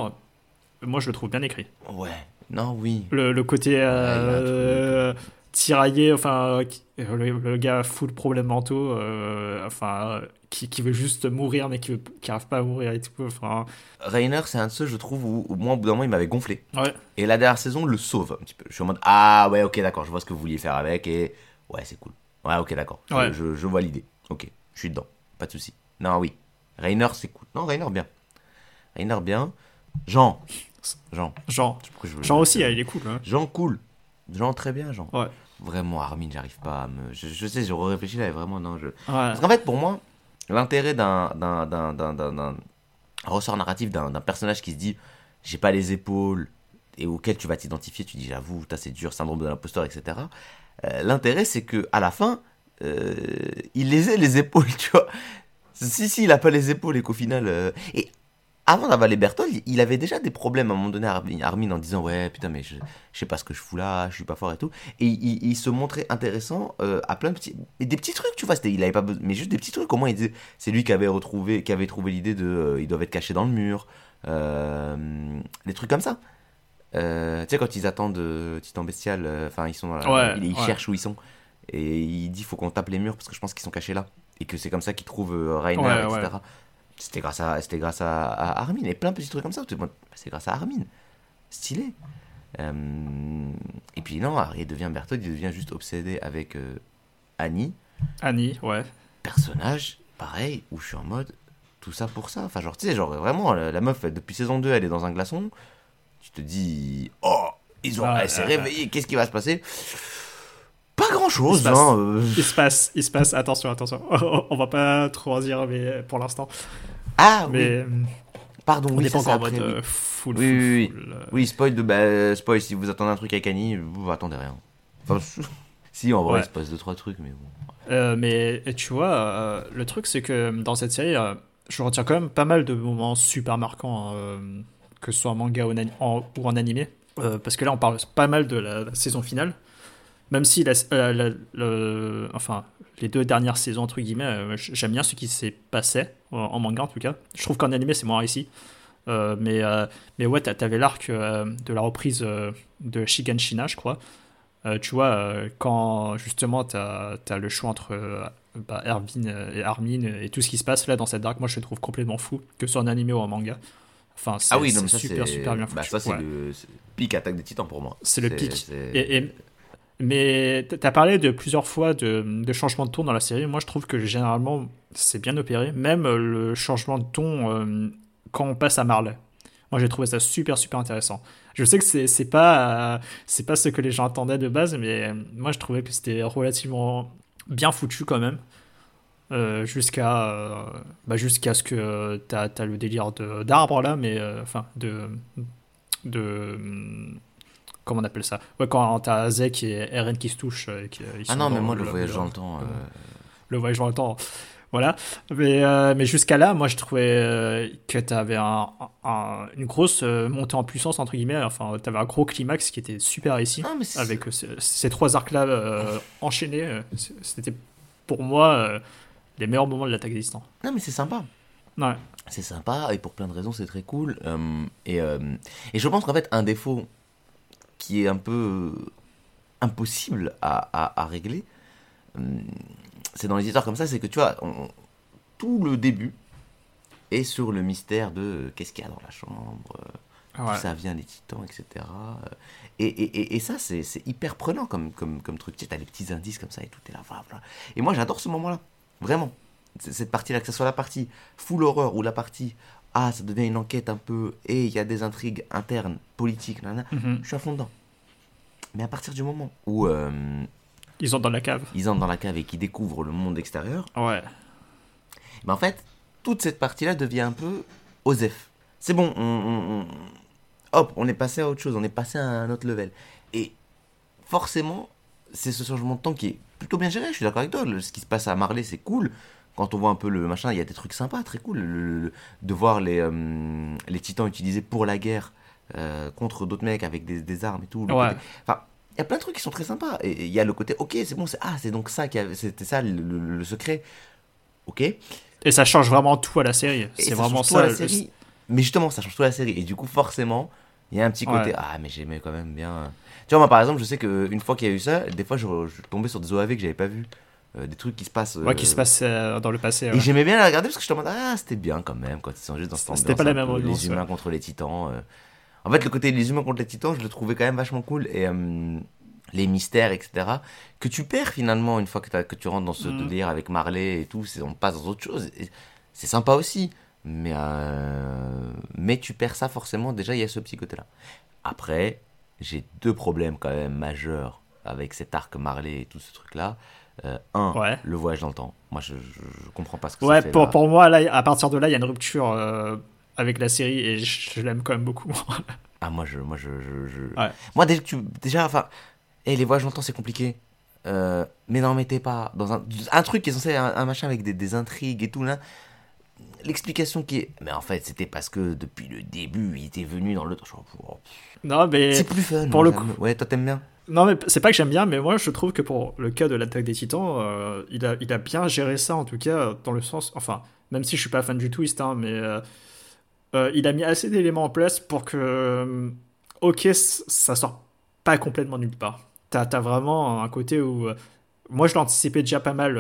B: moi je le trouve bien écrit.
A: Ouais, non, oui.
B: Le, le côté euh, tiraillé, enfin, le, le gars full problèmes mentaux, euh, enfin, qui, qui veut juste mourir, mais qui, veut, qui arrive pas à mourir et tout, enfin,
A: Rainer, c'est un de ceux, je trouve, où, où moi, au bout d'un moment, il m'avait gonflé.
B: ouais.
A: Et la dernière saison le sauve un petit peu. Je suis en mode Ah ouais, ok, d'accord, je vois ce que vous vouliez faire avec et ouais, c'est cool. Ouais, ok, d'accord. Je-
B: Ouais.
A: Je, je vois l'idée. Ok, je suis dedans. Pas de souci. Non, oui. Rainer, c'est cool. Non, Rainer, bien. Rainer, bien. Jean. Jean.
B: Jean.
A: Je-
B: Jean aussi, il est cool. hein.
A: Jean, cool. Jean, très bien, Jean.
B: Ouais.
A: Vraiment, Armin, j'arrive pas à me. Je, je sais, j'ai réfléchi là, et vraiment, non. Je...
B: Ouais.
A: Parce qu'en fait, pour moi, l'intérêt d'un, d'un, d'un, d'un, ressort narratif d'un, personnage qui se dit j'ai pas les épaules et auquel tu vas t'identifier, tu dis j'avoue, t'as c'est dur, syndrome de l'imposteur, etc. Euh, l'intérêt, c'est que à la fin, euh, il les ait les épaules, tu vois. Si, si, il a pas les épaules et qu'au final. euh, Et avant d'avaler Berthold, il- avait déjà des problèmes à un moment donné à Armin, Armin en disant ouais, putain, mais je, je sais pas ce que je fous là, je suis pas fort et tout. Et il, il se montrait intéressant euh, à plein de petits. Et des petits trucs, tu vois, il avait pas besoin. Mais juste des petits trucs. Il disait. C'est lui qui avait retrouvé, qui avait trouvé l'idée de. euh, ils doivent être cachés dans le mur. euh, des trucs comme ça. Tu sais, quand ils attendent Titan Bestial, enfin, ils sont dans la-
B: Ouais,
A: ils, ils
B: ouais.
A: cherchent où ils sont. Et il dit faut qu'on tape les murs parce que je pense qu'ils sont cachés là. Et que c'est comme ça qu'ils trouvent Rainer,
B: Ouais,
A: etc. C'était grâce, à, c'était grâce à, à Armin. Et plein de petits trucs comme ça. Bah, C'est grâce à Armin. Stylé. Euh, et puis non, il devient Berthold, il devient juste obsédé avec euh, Annie.
B: Annie, ouais.
A: Personnage, pareil, où je suis en mode, tout ça pour ça. Enfin, genre, tu sais, genre vraiment, la, la meuf, depuis saison 2, elle est dans un glaçon. Tu te dis, oh, ils ont,
B: Ah,
A: elle s'est
B: ah,
A: réveillée, qu'est-ce qui va se passer? Pas grand chose,
B: Il se passe-
A: hein. euh.
B: Il se passe, il se passe, attention, attention. On va pas trop en dire, mais pour l'instant.
A: Ah,
B: Mais
A: oui, pardon,
B: on
A: oui,
B: n'est pas encore en mode euh, full,
A: Oui,
B: full,
A: oui, oui.
B: full, euh.
A: Oui, spoil de bah, spoil si vous attendez un truc avec Annie, vous attendez rien. Enfin, si en vrai,
B: Ouais.
A: il se passe deux trois trucs, mais bon.
B: Euh, mais tu vois, le truc c'est que dans cette série, je retiens quand même pas mal de moments super marquants, euh, que ce soit en manga ou en, animé. Parce que là, on parle pas mal de la, la saison finale. Même si la, la- la- le- enfin, les deux dernières saisons, entre guillemets, euh, j'aime bien ce qui s'est passé, en, manga en tout cas. Je trouve qu'en animé, c'est moins réussi. Euh, mais, euh, mais ouais, t'a- t'avais l'arc euh, de la reprise euh, de Shiganshina, je crois. Euh, tu vois, euh, quand justement tu as, le choix entre euh, bah, Erwin euh, et Armin et tout ce qui se passe là dans cette dark, moi je le trouve complètement fou, que ce soit en animé ou en manga. Enfin, c'est
A: Ah oui,
B: super, super bien
A: bah,
B: foutu.
A: ça c'est
B: Ouais.
A: le pic attaque des titans pour moi.
B: C'est le pic. et- mais tu as parlé de plusieurs fois de, changement de ton dans la série. Moi, je trouve que généralement, c'est bien opéré. Même euh, le changement de ton euh, quand on passe à Marley. Moi, j'ai trouvé ça super, super intéressant. Je sais que c'est pas, euh, pas ce que les gens attendaient de base, mais euh, moi, je trouvais que c'était relativement bien foutu quand même. Euh, jusqu'à euh, bah, jusqu'à ce que tu as, le délire d'arbre là, mais euh, enfin, de. de comment on appelle ça Ouais, quand t'as Zek et Eren qui se touchent. euh, qui, ils
A: Ah non, mais moi, le voyage dans le temps. euh,
B: le voyage dans le temps. Voilà. Mais, euh, mais jusqu'à là, moi, je trouvais euh, que tu avais un, un- une grosse euh, montée en puissance, entre guillemets. Enfin, tu avais un gros climax qui était super réussi.
A: Mais c'est-
B: Avec euh, ces, trois arcs-là euh, enchaînés. euh, C'était pour moi euh, les meilleurs moments de l'attaque des titans.
A: Non, mais c'est sympa.
B: Ouais.
A: C'est sympa et pour plein de raisons c'est très cool. Euh, et, euh, et je pense qu'en fait un défaut qui est un peu euh, impossible à, à- à régler, euh, c'est dans les histoires comme ça, c'est que tu vois, on- tout le début est sur le mystère de euh, qu'est-ce qu'il y a dans la chambre, euh,
B: Ouais.
A: d'où ça vient les titans, etc. euh, Et, et, et, et ça c'est hyper prenant comme, comme, comme truc. Tu sais, t'as les petits indices comme ça et tout, t'es là, voilà, voilà. Et moi j'adore ce moment-là, vraiment. Cette partie-là, que ce soit la partie full horreur ou la partie ah ça devient une enquête un peu et il y a des intrigues internes politiques nanana,
B: Mhm.
A: je suis à fond dedans mais à partir du moment où euh,
B: Ils sont dans la cave.
A: ils entrent dans la cave et qu'ils découvrent le monde extérieur
B: Ouais.
A: ben en fait toute cette partie là devient un peu osef c'est bon on, on- on- hop on est passé à autre chose on est passé à un autre level et forcément c'est ce changement de temps qui est plutôt bien géré je suis d'accord avec toi ce qui se passe à Marley c'est cool quand on voit un peu le machin, il y a des trucs sympas, très cool. Le- le- de voir les, euh, les titans utilisés pour la guerre euh, contre d'autres mecs avec des, des armes et tout. le
B: Ouais.
A: côté- Enfin, il y a plein de trucs qui sont très sympas. Et il y a le côté, ok, c'est bon, c'est ah, c'est donc ça, c'était ça le, secret. Ok. Et
B: ça change vraiment tout à la série. C'est vraiment ça.
A: la série. Mais justement, ça change tout à la série. Et du coup, forcément, il y a un petit côté,
B: Ouais.
A: ah, mais j'aimais quand même bien. Tu vois, moi, par exemple, je sais qu'une fois qu'il y a eu ça, des fois, je, je tombais sur des OAV que j'avais pas vu. Euh, des trucs qui se passent.
B: Ouais, qui
A: euh,
B: se passe euh, dans le passé.
A: Et
B: ouais.
A: j'aimais bien la regarder parce que je te demande, ah, c'était bien quand même, quand ils sont juste dans cette
B: C'était pas la même ambiance,
A: Les humains
B: ouais.
A: contre les titans. euh. En fait, le côté les humains contre les titans, je le trouvais quand même vachement cool. Et euh, les mystères, etc., que tu perds finalement une fois que, tu rentres dans ce
B: Mhm.
A: délire avec Marley et tout, on passe dans autre chose. C'est sympa aussi. Mais, euh, mais tu perds ça forcément, déjà, il y a ce petit côté-là. Après, j'ai deux problèmes quand même majeurs avec cet arc Marley et tout ce truc-là. Euh, un,
B: Ouais.
A: le voyage dans le temps. Moi, je, je, je comprends pas ce que ça
B: Ouais,
A: fait
B: pour,
A: là.
B: pour moi, là, à partir de là, il y a une rupture euh, avec la série et je, je l'aime quand même beaucoup.
A: Ah, moi, je. Moi, je,
B: Ouais.
A: moi que tu. Déjà, enfin. Et les voyages dans le temps, c'est compliqué. Euh, mais n'en mettez pas dans un, un truc qui est censé être un, un machin avec des, des intrigues et tout là. L'explication qui est. Mais en fait, c'était parce que depuis le début, il était venu dans le.
B: non, mais.
A: C'est plus fun.
B: pour le coup-
A: Ouais, toi, t'aimes bien?
B: Non, mais c'est pas que j'aime bien, mais moi je trouve que pour le cas de l'attaque des titans, euh, il, a, il a bien géré ça en tout cas, dans le sens. Enfin, même si je suis pas fan du twist, hein, mais euh, euh, il a mis assez d'éléments en place pour que. ok, ça sort pas complètement nulle part. T'as as vraiment un côté où. moi je l'anticipais déjà pas mal,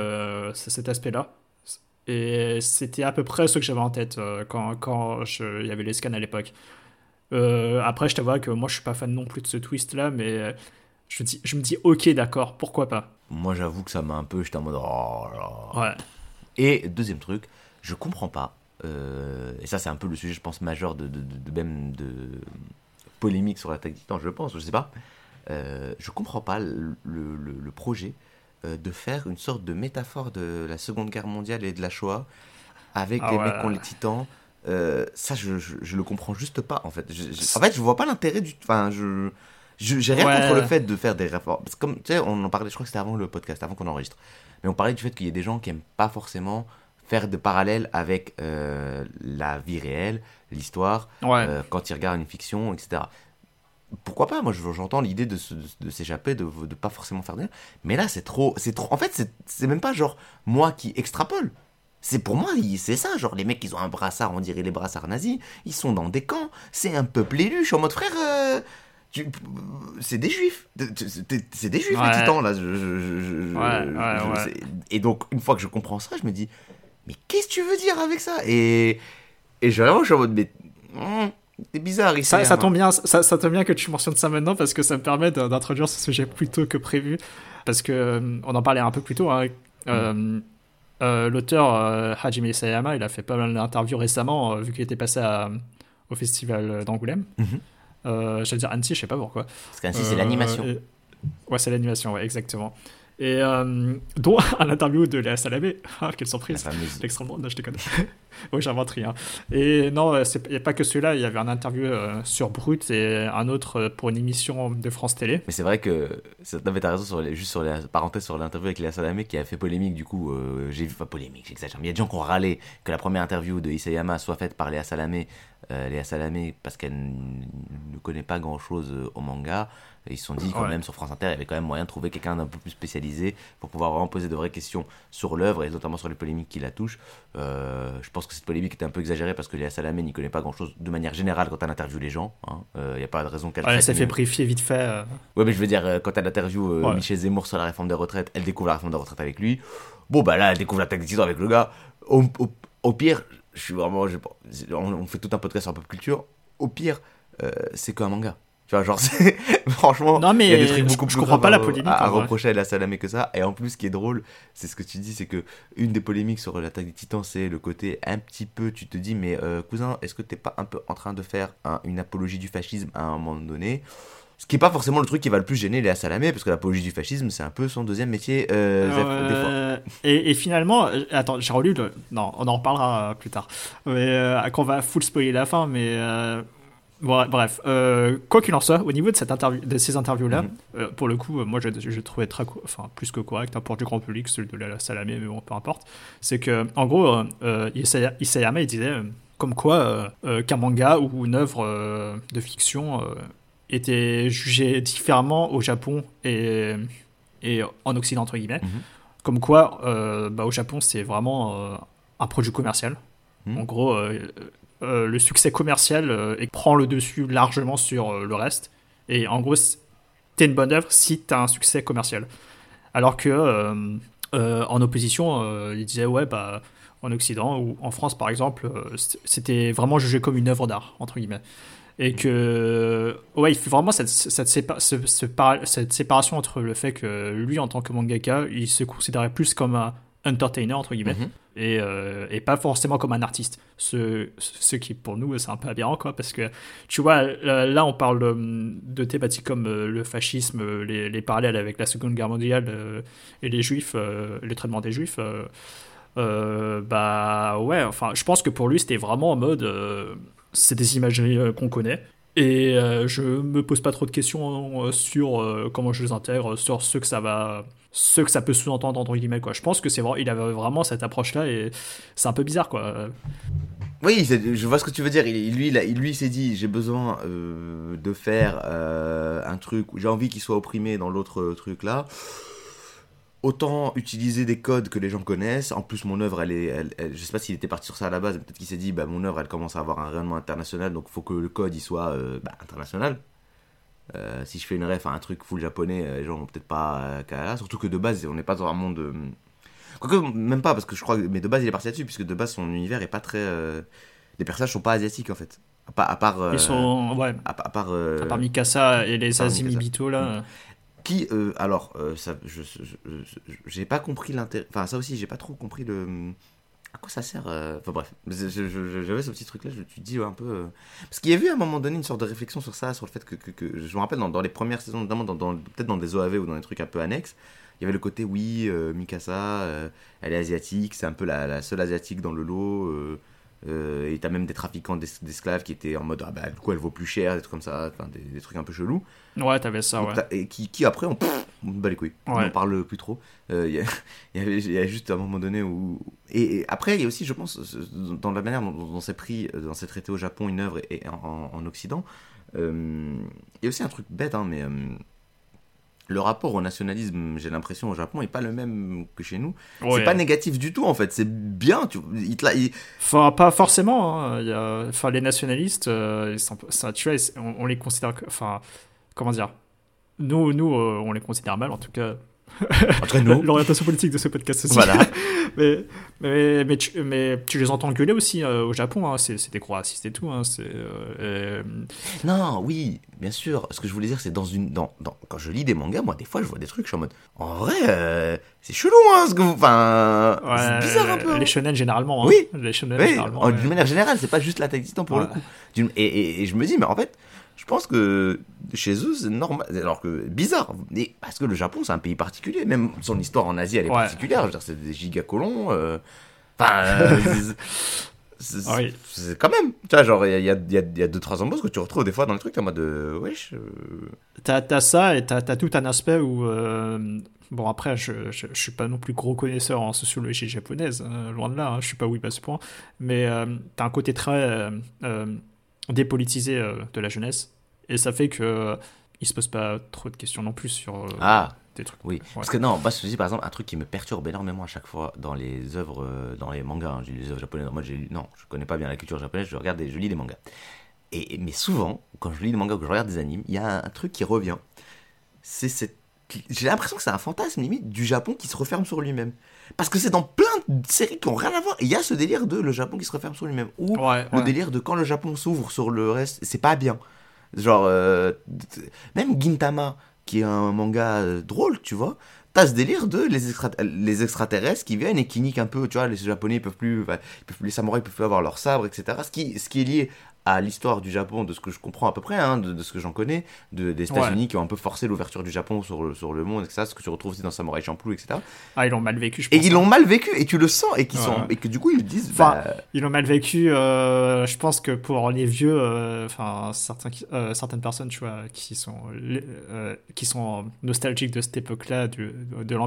B: cet aspect-là. Et c'était à peu près ce que j'avais en tête quand, il y avait les scans à l'époque. Après, je t'avoue que moi je suis pas fan non plus de ce twist-là, mais. Je, dis, je me dis, ok, d'accord, pourquoi pas.
A: Moi, j'avoue que ça m'a un peu. J'étais en mode. Oh.
B: Ouais.
A: Et deuxième truc, je comprends pas. euh, et ça, c'est un peu le sujet, je pense, majeur de, de, de- de- même de polémique sur l'attaque des titans, je pense, je sais pas. Euh, je comprends pas le, le- le- le projet euh, de faire une sorte de métaphore de la Seconde Guerre mondiale et de la Shoah avec
B: Ah
A: les
B: ouais.
A: mecs qui ont les titans. Euh, ça, je, je, je le comprends juste pas, en fait. Je- en fait, je vois pas l'intérêt du. Enfin, je. J'ai rien
B: Ouais.
A: contre le fait de faire des rapports. Parce que comme, tu sais, on en parlait, je crois que c'était avant le podcast, avant qu'on enregistre. Mais on parlait du fait qu'il y a des gens qui aiment pas forcément faire de parallèles avec euh, la vie réelle, l'histoire,
B: Ouais.
A: euh, quand ils regardent une fiction, etc. Pourquoi pas? Moi, je- j'entends l'idée de, s'échapper, de, de pas forcément faire de. Mais là, c'est trop, c'est trop. En fait, c'est- même pas genre moi qui extrapole. C'est pour moi, c'est ça. Genre, les mecs, ils ont un brassard, on dirait les brassards nazis. Ils sont dans des camps. C'est un peuple élu. Je suis en mode frère. euh, c'est des juifs. C'est des juifs,
B: Ouais.
A: les titans, là. Je- je- je-
B: Ouais, ouais,
A: Et donc, une fois que je comprends ça, je me dis, mais qu'est-ce que tu veux dire avec ça? Et, et je, vraiment, je suis en mode, mais. hum, c'est bizarre ici.
B: Ça, ça
A: hein.
B: tombe bien, ça, ça tombe bien que tu mentionnes ça maintenant parce que ça me permet d'introduire ce sujet plus tôt que prévu. Parce que euh, on en parlait un peu plus tôt. hein. Euh, euh, L'auteur euh, Hajime Isayama, il a fait pas mal d'interviews récemment, vu qu'il était passé à- au festival d'Angoulême.
A: Mhm.
B: Euh, J'allais dire Annecy, je sais pas pourquoi.
A: Parce qu'ainsi, c'est
B: Euh,
A: l'animation.
B: et- Ouais, c'est l'animation, ouais, exactement. Et euh, dont un interview de Léa Salamé, ah, quelle surprise, l'extrême droite, non, je déconne. Oui, j'invente rien. Et non, euh, il n'y a pas que celui-là. Il y avait un interview euh, sur Brut et un autre euh, pour une émission de France Télé.
A: Mais c'est vrai que non, mais t'as raison sur les, juste sur la parenthèse sur l'interview avec Léa Salamé qui a fait polémique du coup euh, j'ai vu pas polémique j'exagère mais il y a des gens qui ont râlé que la première interview de Isayama soit faite par Léa Salamé euh, Léa Salamé parce qu'elle ne connaît pas grand chose au manga Et ils se sont dit quand
B: Ouais.
A: même sur France Inter il y avait quand même moyen de trouver quelqu'un d'un peu plus spécialisé pour pouvoir vraiment poser de vraies questions sur l'œuvre et notamment sur les polémiques qui la touchent Euh, je pense que cette polémique était un peu exagérée parce que Léa Salamé n'y connaît pas grand chose de manière générale quand elle interviewe les gens hein. Euh, il n'y a pas de raison qu'elle traite
B: ça fait briefer vite fait. euh.
A: Ouais, mais je veux dire, euh, quand elle interview euh,
B: Ouais.
A: Michel Zemmour sur la réforme des retraites, elle découvre la réforme des retraites avec lui. Bon, bah là, elle découvre l'attaque des avec le gars. Au, au- au pire, je suis vraiment. je- on, on fait tout un podcast sur pop culture. Au pire, euh, c'est qu'un manga. Tu vois, genre, c'est- franchement,
B: Non, mais
A: il y a des trucs beaucoup
B: je
A: plus
B: comprends pas la
A: à-
B: polémique,
A: À, reprocher à la Salamé que ça. Et en plus, ce qui est drôle, c'est ce que tu dis, c'est que une des polémiques sur l'attaque des titans, c'est le côté un petit peu, tu te dis, mais euh, cousin, est-ce que t'es pas un peu en train de faire un- une apologie du fascisme à un moment donné? Ce qui est pas forcément le truc qui va le plus gêner Léa Salamé, parce que l'apologie du fascisme, c'est un peu son deuxième métier, euh, des fois.
B: Euh, et, et finalement, euh, attends, j'ai relu le. Non, on en reparlera euh, plus tard. Mais euh, quand on va full spoiler la fin, mais. Bon, bref, euh, quoi qu'il en soit, au niveau de, cette interview, de ces interviews-là,
A: Mhm.
B: euh, pour le coup, euh, moi je, je trouvais très, enfin, plus que correct hein, pour du grand public, celui de la Salamé, mais bon, peu importe. C'est que, en gros, Isaya- Isayama, il disait comme quoi qu'un manga ou une œuvre de fiction était jugé différemment au Japon et, et en Occident, entre guillemets.
A: Mhm.
B: Comme quoi, bah, au Japon, c'est vraiment un produit commercial.
A: Mhm.
B: En gros, euh, le succès commercial euh, prend le dessus largement sur euh, le reste. Et en gros, t'es une bonne œuvre si t'as un succès commercial. Alors que en opposition, euh, il disait ouais bah en Occident ou en France par exemple, c'était vraiment jugé comme une œuvre d'art entre guillemets. Et que ouais, il fait vraiment cette, cette, cette séparation entre le fait que lui en tant que mangaka, il se considérait plus comme un entertainer entre guillemets
A: Mhm.
B: Et, euh, et pas forcément comme un artiste. Ce, qui pour nous c'est un peu aberrant quoi parce que tu vois là, on parle de, de thématiques comme euh, le fascisme, euh, les, les parallèles avec la Seconde Guerre mondiale euh, et les juifs, euh, le traitement des juifs. euh, euh, bah ouais, enfin je pense que pour lui c'était vraiment en mode euh, c'est des imageries euh, qu'on connaît. Et euh, je me pose pas trop de questions euh, sur euh, comment je les intègre, sur ce que ça va, ce que ça peut sous-entendre entre guillemets quoi. Je pense que c'est vrai, il avait vraiment cette approche là et c'est un peu bizarre quoi.
A: Oui, je vois ce que tu veux dire. Il, lui, il, lui, s'est dit j'ai besoin euh, de faire un truc j'ai envie qu'il soit opprimé dans l'autre truc là. Autant utiliser des codes que les gens connaissent. En plus, mon œuvre, elle est. Elle, elle- je sais pas s'il était parti sur ça à la base, mais peut-être qu'il s'est dit bah, mon œuvre, elle commence à avoir un rayonnement international, donc il faut que le code il soit euh, bah, international. Euh, si je fais une ref à un truc full japonais, euh, les gens vont peut-être pas euh. Surtout que de base, on n'est pas dans un monde. Quoique, même pas, parce que je crois que. Mais de base, il est parti là-dessus, puisque de base, son univers est pas très. Les personnages sont pas asiatiques en fait. À part. À part,
B: Ils sont ouais,
A: à, pa- à part,
B: à part Mikasa et les
A: à part
B: Azimi
A: Mikasa.
B: Bito là.
A: Euh, alors, euh, j'ai pas compris l'intérêt. Enfin, ça aussi, j'ai pas trop compris le. À quoi ça sert euh, Enfin bref, j'avais ce petit truc-là, je me suis un peu. Parce qu'il y a eu à un moment donné une sorte de réflexion sur ça, sur le fait que. je me rappelle dans, les premières saisons, notamment dans, peut-être dans des OAV ou dans des trucs un peu annexes, il y avait le côté oui, Mikasa, elle est asiatique, c'est un peu la seule asiatique dans le lot. Euh, et t'as même des trafiquants d'es- d'esclaves qui étaient en mode ah bah du coup elle vaut plus cher, des trucs comme ça, enfin, des, des trucs un peu chelous.
B: Ouais, t'avais ça, ouais.
A: et qui, qui après on, pff, on bat les couilles on en parle plus trop Euh, il y, a, y y juste un moment donné où et, et après il y a aussi je pense dans la manière dont, dont c'est pris euh, dans c'est traité au Japon une œuvre et, et en, en Occident euh, il y a aussi un truc bête hein, mais le rapport au nationalisme j'ai l'impression au Japon est pas le même que chez nous
B: Ouais.
A: c'est pas négatif du tout en fait c'est bien tu il te l'a- il-
B: Enfin, pas forcément. hein. Il y a... enfin, les nationalistes, euh, ils sont- ça, tu vois, on, on les considère. Enfin, comment dire? Nous, nous euh, on les considère mal, en tout cas.
A: entre nous
B: L'orientation politique de ce podcast aussi.
A: voilà
B: mais, mais, mais, tu, mais tu les entends gueuler aussi euh, au Japon. Hein. C'est des gros racistes et tout. Hein. Euh, et-
A: Non, oui, bien sûr. Ce que je voulais dire, c'est dans une, dans, dans, quand je lis des mangas, moi, des fois, je vois des trucs, je suis en mode, en vrai, euh, c'est chelou, hein, ce que vous, enfin,
B: ouais,
A: c'est bizarre un peu. hein.
B: Les shonen, généralement. hein.
A: Oui.
B: Les shonen,
A: Oui,
B: généralement.
A: en-
B: ouais.
A: d'une manière générale, c'est pas juste l'attaque pour le coup. D'une- Et, et, et je me dis, mais en fait, je pense que chez eux, c'est normal. Alors que, bizarre. Parce que le Japon, c'est un pays particulier. Même son histoire en Asie, elle est
B: Ouais.
A: particulière. Je veux dire, c'est des gigacolons. euh, Enfin, euh, c'est
B: Ah oui.
A: quand même. Tu vois, genre, il y a, y, a, y a- deux, trois embauches que tu retrouves des fois dans le truc, t'es en mode de. Wesh. euh,
B: T'as as ça et t'as as tout un aspect où. euh, bon, après, je, je, je suis pas non plus gros connaisseur en sociologie japonaise, hein, loin de là, hein, je suis pas oui à ce point. Mais euh, t'as un côté très dépolitisé euh, de la jeunesse. Et ça fait que. euh, il se pose pas trop de questions non plus sur euh,
A: Ah,
B: des trucs.
A: oui. Parce que non, moi, je dis par exemple, un truc qui me perturbe énormément à chaque fois dans les œuvres, dans les mangas, hein, j'ai œuvres japonaises. Moi. Non, je connais pas bien la culture japonaise, je regarde je lis des mangas. Et, mais souvent, quand je lis des mangas ou que je regarde des animes, il y a un truc qui revient. C'est cette. J'ai l'impression que c'est un fantasme limite du Japon qui se referme sur lui-même. Parce que c'est dans plein de séries qui ont rien à voir. Et Il y a ce délire de le Japon qui se referme sur lui-même. Ou
B: Ouais,
A: le
B: ouais.
A: délire de quand le Japon s'ouvre sur le reste, c'est pas bien. Genre, euh, même Gintama, qui est un manga euh, drôle, tu vois, t'as ce délire de les, extra- les extraterrestres qui viennent et qui niquent un peu, tu vois, les Japonais ils peuvent plus, enfin, ils peuvent plus- les samouraïs peuvent plus avoir leur sabre, etc. Ce qui, ce qui est lié à l'histoire du Japon, de ce que je comprends à peu près, hein, de, de ce que j'en connais, de, des États-Unis qui ont un peu forcé l'ouverture du Japon sur le, sur le monde, etc. Ce que tu retrouves aussi dans Samurai Champloo, etc.
B: Ah, ils l'ont mal vécu, je pense.
A: Et ils l'ont mal vécu, et tu le sens, et, qu'ils
B: Ouais,
A: sont, et que du coup ils disent,
B: Enfin,
A: bah,
B: Ils l'ont mal vécu. euh, je pense que pour les vieux, euh, enfin certains, euh, certaines personnes, tu vois, qui sont euh, qui sont nostalgiques de cette époque-là, du, de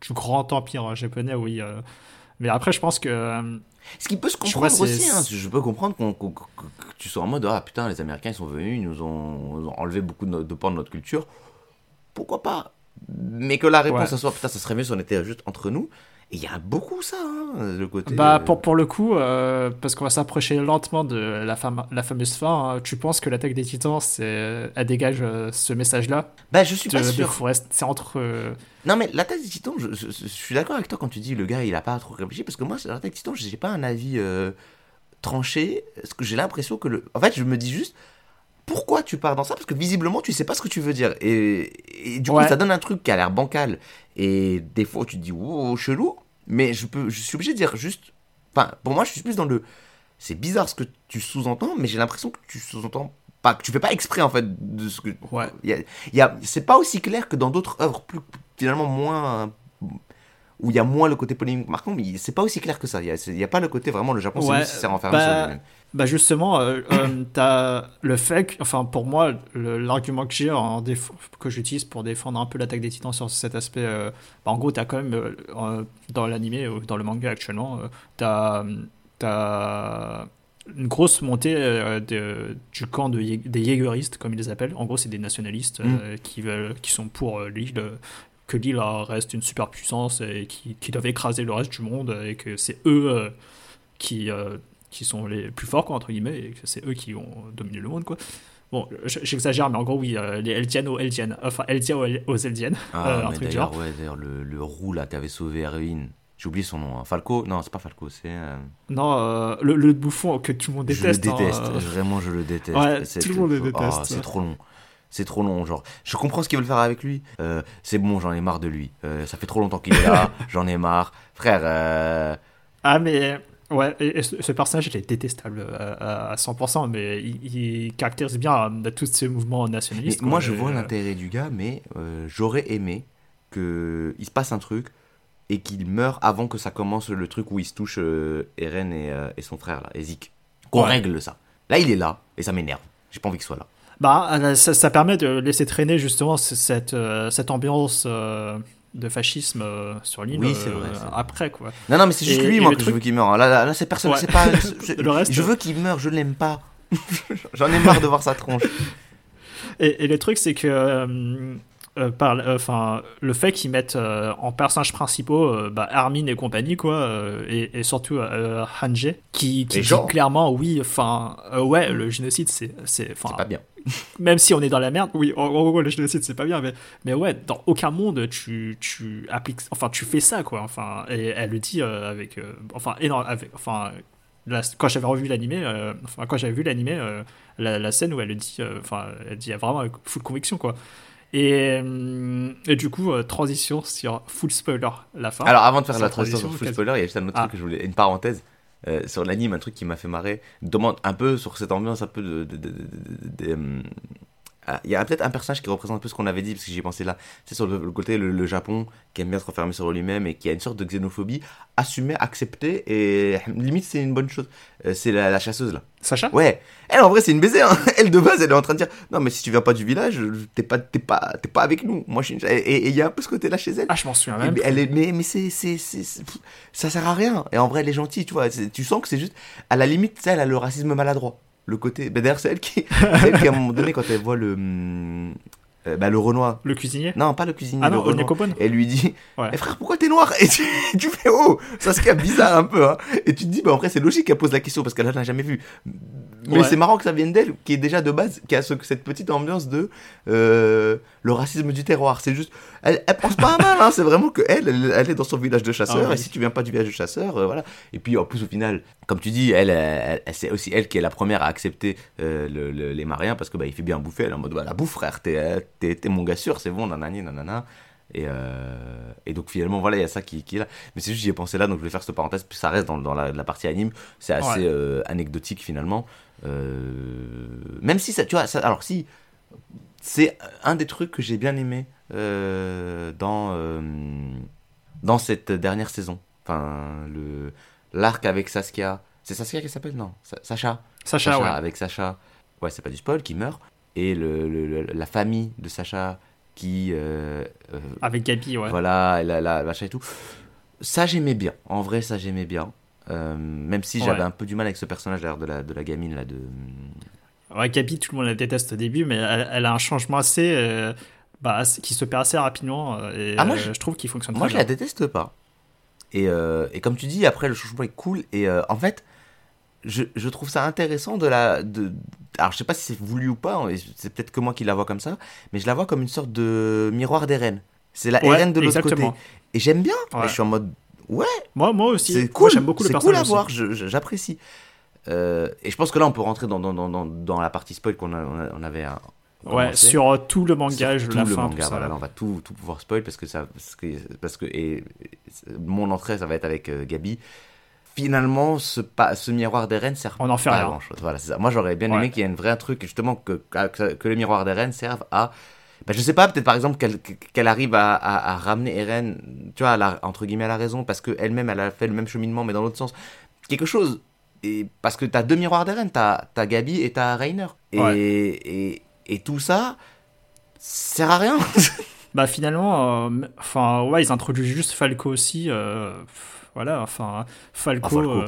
B: du grand empire japonais, oui. Mais après, je pense que euh,
A: Ce qui peut se
B: Je
A: comprendre
B: vois,
A: aussi, hein. je peux comprendre qu'on- qu'on- que que tu sois en mode ah putain les Américains ils sont venus, ils nous ont, enlevé beaucoup de, no- de pans de notre culture, pourquoi pas? Mais que la réponse
B: Ouais.
A: soit putain ça serait mieux si on était juste entre nous, et il y a beaucoup ça, hein, le côté...
B: bah pour pour le coup, euh, parce qu'on va s'approcher lentement de la, fame- la fameuse fin. hein, tu penses que l'attaque des Titans, elle dégage euh, ce message-là?
A: Bah je suis
B: de,
A: pas sûr.
B: C'est entre euh,
A: Non mais l'attaque des titans, je, je- je suis d'accord avec toi quand tu dis le gars il a pas trop réfléchi, parce que moi sur l'attaque des titans j'ai pas un avis euh, tranché, parce que j'ai l'impression que le... En fait je me dis juste... Pourquoi tu pars dans ça? Parce que visiblement tu sais pas ce que tu veux dire. Et, et du coup
B: Ouais.
A: ça donne un truc qui a l'air bancal. Et des fois tu te dis wow chelou. Mais je, peux, je suis obligé de dire juste... Enfin pour moi je suis plus dans le... C'est bizarre ce que tu sous-entends, mais j'ai l'impression que tu sous-entends pas... Que tu fais pas exprès en fait de ce que...
B: ouais.
A: Y a, y a- c'est pas aussi clair que dans d'autres œuvres plus finalement moins où il y a moins le côté polémique marquant, mais c'est pas aussi clair que ça. Il y a, pas le côté vraiment le Japon c'est
B: Ouais,
A: renfermé
B: bah,
A: sur lui-même.
B: Bah justement, euh, euh, t'as le fait, que- enfin pour moi, l'argument que j'ai que j'utilise pour défendre un peu l'attaque des Titans sur cet aspect, euh, bah, en gros, t'as quand même euh, dans l'animé ou dans le manga actuellement, t'as t'as une grosse montée de- du camp de, des Jägeristes, comme ils les appellent. En gros, c'est des nationalistes euh, qui veulent, qui sont pour l'île. Euh, que l'île euh, reste une superpuissance et qui, qui doivent écraser le reste du monde et que c'est eux euh, qui, euh, qui sont les plus forts, quoi, entre guillemets, et que c'est eux qui ont dominé le monde, quoi. Bon, j'exagère, mais en gros, oui, euh, les Eldiens aux Eldiens, enfin, Eldiens aux, Eldiens,
A: Ah,
B: euh,
A: mais d'ailleurs, ouais, le, le roux là qui avait sauvé Erwin, j'ai oublié son nom. hein. Falco? Non, c'est pas Falco, c'est. euh,
B: Non, euh, le, le bouffon que tout le monde déteste.
A: je le déteste,
B: hein, euh,
A: vraiment je le déteste.
B: Ouais,
A: c'est-
B: tout le monde le
A: oh,
B: déteste,
A: c'est
B: ouais.
A: trop long. C'est trop long, genre. Je comprends ce qu'ils veulent faire avec lui. Euh, c'est bon, j'en ai marre de lui. Euh, ça fait trop longtemps qu'il est là, j'en ai marre. Frère, euh,
B: Ah, mais. Ouais, et, et ce, ce personnage, il est détestable euh, à, à 100%, mais il, il caractérise bien euh, tous ces mouvements nationalistes.
A: moi, je vois l'intérêt du gars, mais euh, j'aurais aimé qu'il se passe un truc et qu'il meure avant que ça commence le truc où il se touche euh, Eren et, euh, et son frère, là, Ezik. Qu'on
B: Ouais.
A: règle ça. Là, il est là et ça m'énerve. J'ai pas envie qu'il soit là.
B: Bah, euh, ça, ça permet de laisser traîner justement cette, euh, cette ambiance euh, de fascisme euh, sur l'île
A: Oui, c'est
B: euh, après, quoi.
A: Non, non, mais c'est juste
B: Et-
A: lui,
B: et
A: moi, que je veux qu'il meure. Là, là, là, c'est personne.
B: Ouais.
A: C'est pas. je-
B: Le reste-
A: Je veux qu'il meure, je l'aime pas. J'en ai marre de voir sa tronche.
B: Et, et le truc, c'est que euh, par, enfin, le fait qu'ils mettent en personnages principaux bah, Armin et compagnie, quoi, et, surtout Hanji, qui, qui dit clairement, oui, enfin, ouais, le génocide, c'est, c'est, enfin,
A: C'est pas bien.
B: même si on est dans la merde, oui, en gros, le génocide, c'est pas bien, mais, mais ouais, dans aucun monde, tu, tu appliques, enfin, tu fais ça, quoi, enfin, et elle le dit euh, avec, euh, enfin, énorme, avec, enfin, la- quand j'avais revu l'animé, euh, enfin, quand j'avais vu l'animé, euh, la, la scène où elle le dit, euh, enfin, elle dit vraiment avec full conviction, quoi. Et, et du coup, euh, transition sur full spoiler, la fin.
A: Alors, avant de faire la transition sur Full Spoiler, il y a juste un autre
B: Ah.
A: truc que je voulais. Une parenthèse. Euh, sur l'anime, un truc qui m'a fait marrer. Demande un peu sur cette ambiance un peu de- ah, il y a peut-être un personnage qui représente un peu ce qu'on avait dit, parce que j'y ai pensé là. C'est sur le, le côté, le, le Japon, qui aime bien se refermer sur lui-même et qui a une sorte de xénophobie assumée, acceptée, et limite, c'est une bonne chose. Euh, c'est la, la chasseuse, là.
B: Sacha?
A: Ouais, elle en vrai, c'est une baiser, hein. Elle de base, elle est en train de dire Non, mais si tu viens pas du village, t'es pas, t'es pas, t'es pas avec nous. Moi, je suis une... Et il y a un peu ce côté-là chez elle.
B: Ah, je m'en souviens même.
A: mais elle est, mais, mais c'est, c'est, ça sert à rien. Et en vrai, elle est gentille, tu vois. Tu sens que c'est juste, à la limite, elle a le racisme maladroit. Le côté, bah, d'ailleurs, c'est elle qui, elle qui, à un moment donné, quand elle voit le, euh, bah, le Renoir.
B: Le cuisinier
A: Non, pas le cuisinier,
B: Ah
A: le
B: non,
A: Renoir.
B: Onyekopon
A: Elle lui dit,
B: Ouais.
A: Eh, frère, pourquoi t'es noir? Et tu, tu fais, oh, ça se bizarre un peu, hein. Et tu te dis, bah, en vrai, c'est logique qu'elle pose la question parce qu'elle en a jamais vu. Mais
B: Ouais.
A: c'est marrant que ça vienne d'elle, qui est déjà de base, qui a ce- cette petite ambiance de euh, le racisme du terroir. C'est juste, elle, elle pense pas à mal, hein. C'est vraiment que elle, elle, elle est dans son village de chasseurs.
B: Ah.
A: Et si tu viens pas du village de chasseurs, euh, voilà. Et puis, en plus, au final, comme tu dis, elle, elle, elle- c'est aussi elle qui est la première à accepter euh, le- le- les Mariens parce que bah, il fait bien bouffer. Elle est en mode, bah, la bouffe, frère, t'es, mon gars sûr, c'est bon, nanani, nanana. Et, euh, et donc finalement, voilà, il y a ça qui, qui est là. Mais c'est juste, j'y ai pensé là, donc je vais faire cette parenthèse, puis ça reste dans, dans la, la partie anime. C'est assez
B: Ouais.
A: euh, anecdotique finalement. Euh, même si ça, tu vois, ça, alors si, c'est un des trucs que j'ai bien aimé euh, dans, euh, dans cette dernière saison. Enfin, le, l'arc avec Saskia. C'est Saskia qui s'appelle? Non, Sa- Sacha.
B: Sacha, ouais.
A: avec Sacha. Ouais, c'est pas du spoil, qui meurt. Et le, la famille de Sacha qui. euh, euh,
B: Avec Gabi, ouais.
A: voilà, la, la, machin et tout. Ça, j'aimais bien. En vrai, ça, j'aimais bien. Euh, même si j'avais
B: Ouais.
A: un peu du mal avec ce personnage de la, de la gamine là de
B: Ouais, Gabi, tout le monde la déteste au début, mais elle, elle a un changement assez. euh, bah, assez- qui se perd assez rapidement. euh, Et,
A: Ah, moi, je-
B: je... trouve qu'il fonctionne
A: moi
B: très
A: je la déteste pas et, et comme tu dis après le changement est cool et en fait je, je trouve ça intéressant de la de alors je sais pas si c'est voulu ou pas c'est peut-être que moi qui la vois comme ça mais je la vois comme une sorte de miroir d'Eren c'est la
B: Ouais,
A: de l'autre côté
B: exactement.
A: et j'aime bien
B: Ouais.
A: Et je suis en mode ouais
B: Moi, moi aussi.
A: c'est cool
B: j'aime beaucoup le
A: c'est
B: personnage.
A: cool à voir j'apprécie Euh, et je pense que là on peut rentrer dans, dans, dans, dans, la partie spoil qu'on on avait un,
B: Ouais,
A: commencé.
B: sur euh, tout le manga, je la
A: le
B: fin,
A: manga,
B: tout ça.
A: voilà, là, on va tout, tout pouvoir spoil parce que ça, parce que, parce que et, mon entrée, ça va être avec euh, Gabi. Finalement, ce, pas, ce miroir d'Eren sert
B: On en fait
A: pas à grand chose. Voilà, c'est ça. Moi, j'aurais bien aimé qu'il y ait un vrai truc, justement, que, que, que le miroir d'Eren serve à. Ben, je sais pas, peut-être par exemple qu'elle arrive à, à, à ramener Eren, tu vois, à la- entre guillemets, à la raison, parce qu'elle-même, elle a fait le même cheminement, mais dans l'autre sens. Quelque chose. Et parce que t'as deux miroirs d'Eren, t'as as Gabi et t'as Reiner. Et,
B: Ouais.
A: et, et tout ça sert à rien.
B: Bah finalement, euh, enfin ouais, ils introduisent juste Falco aussi. euh, voilà, enfin Falco.
A: Ah, Falco,
B: euh,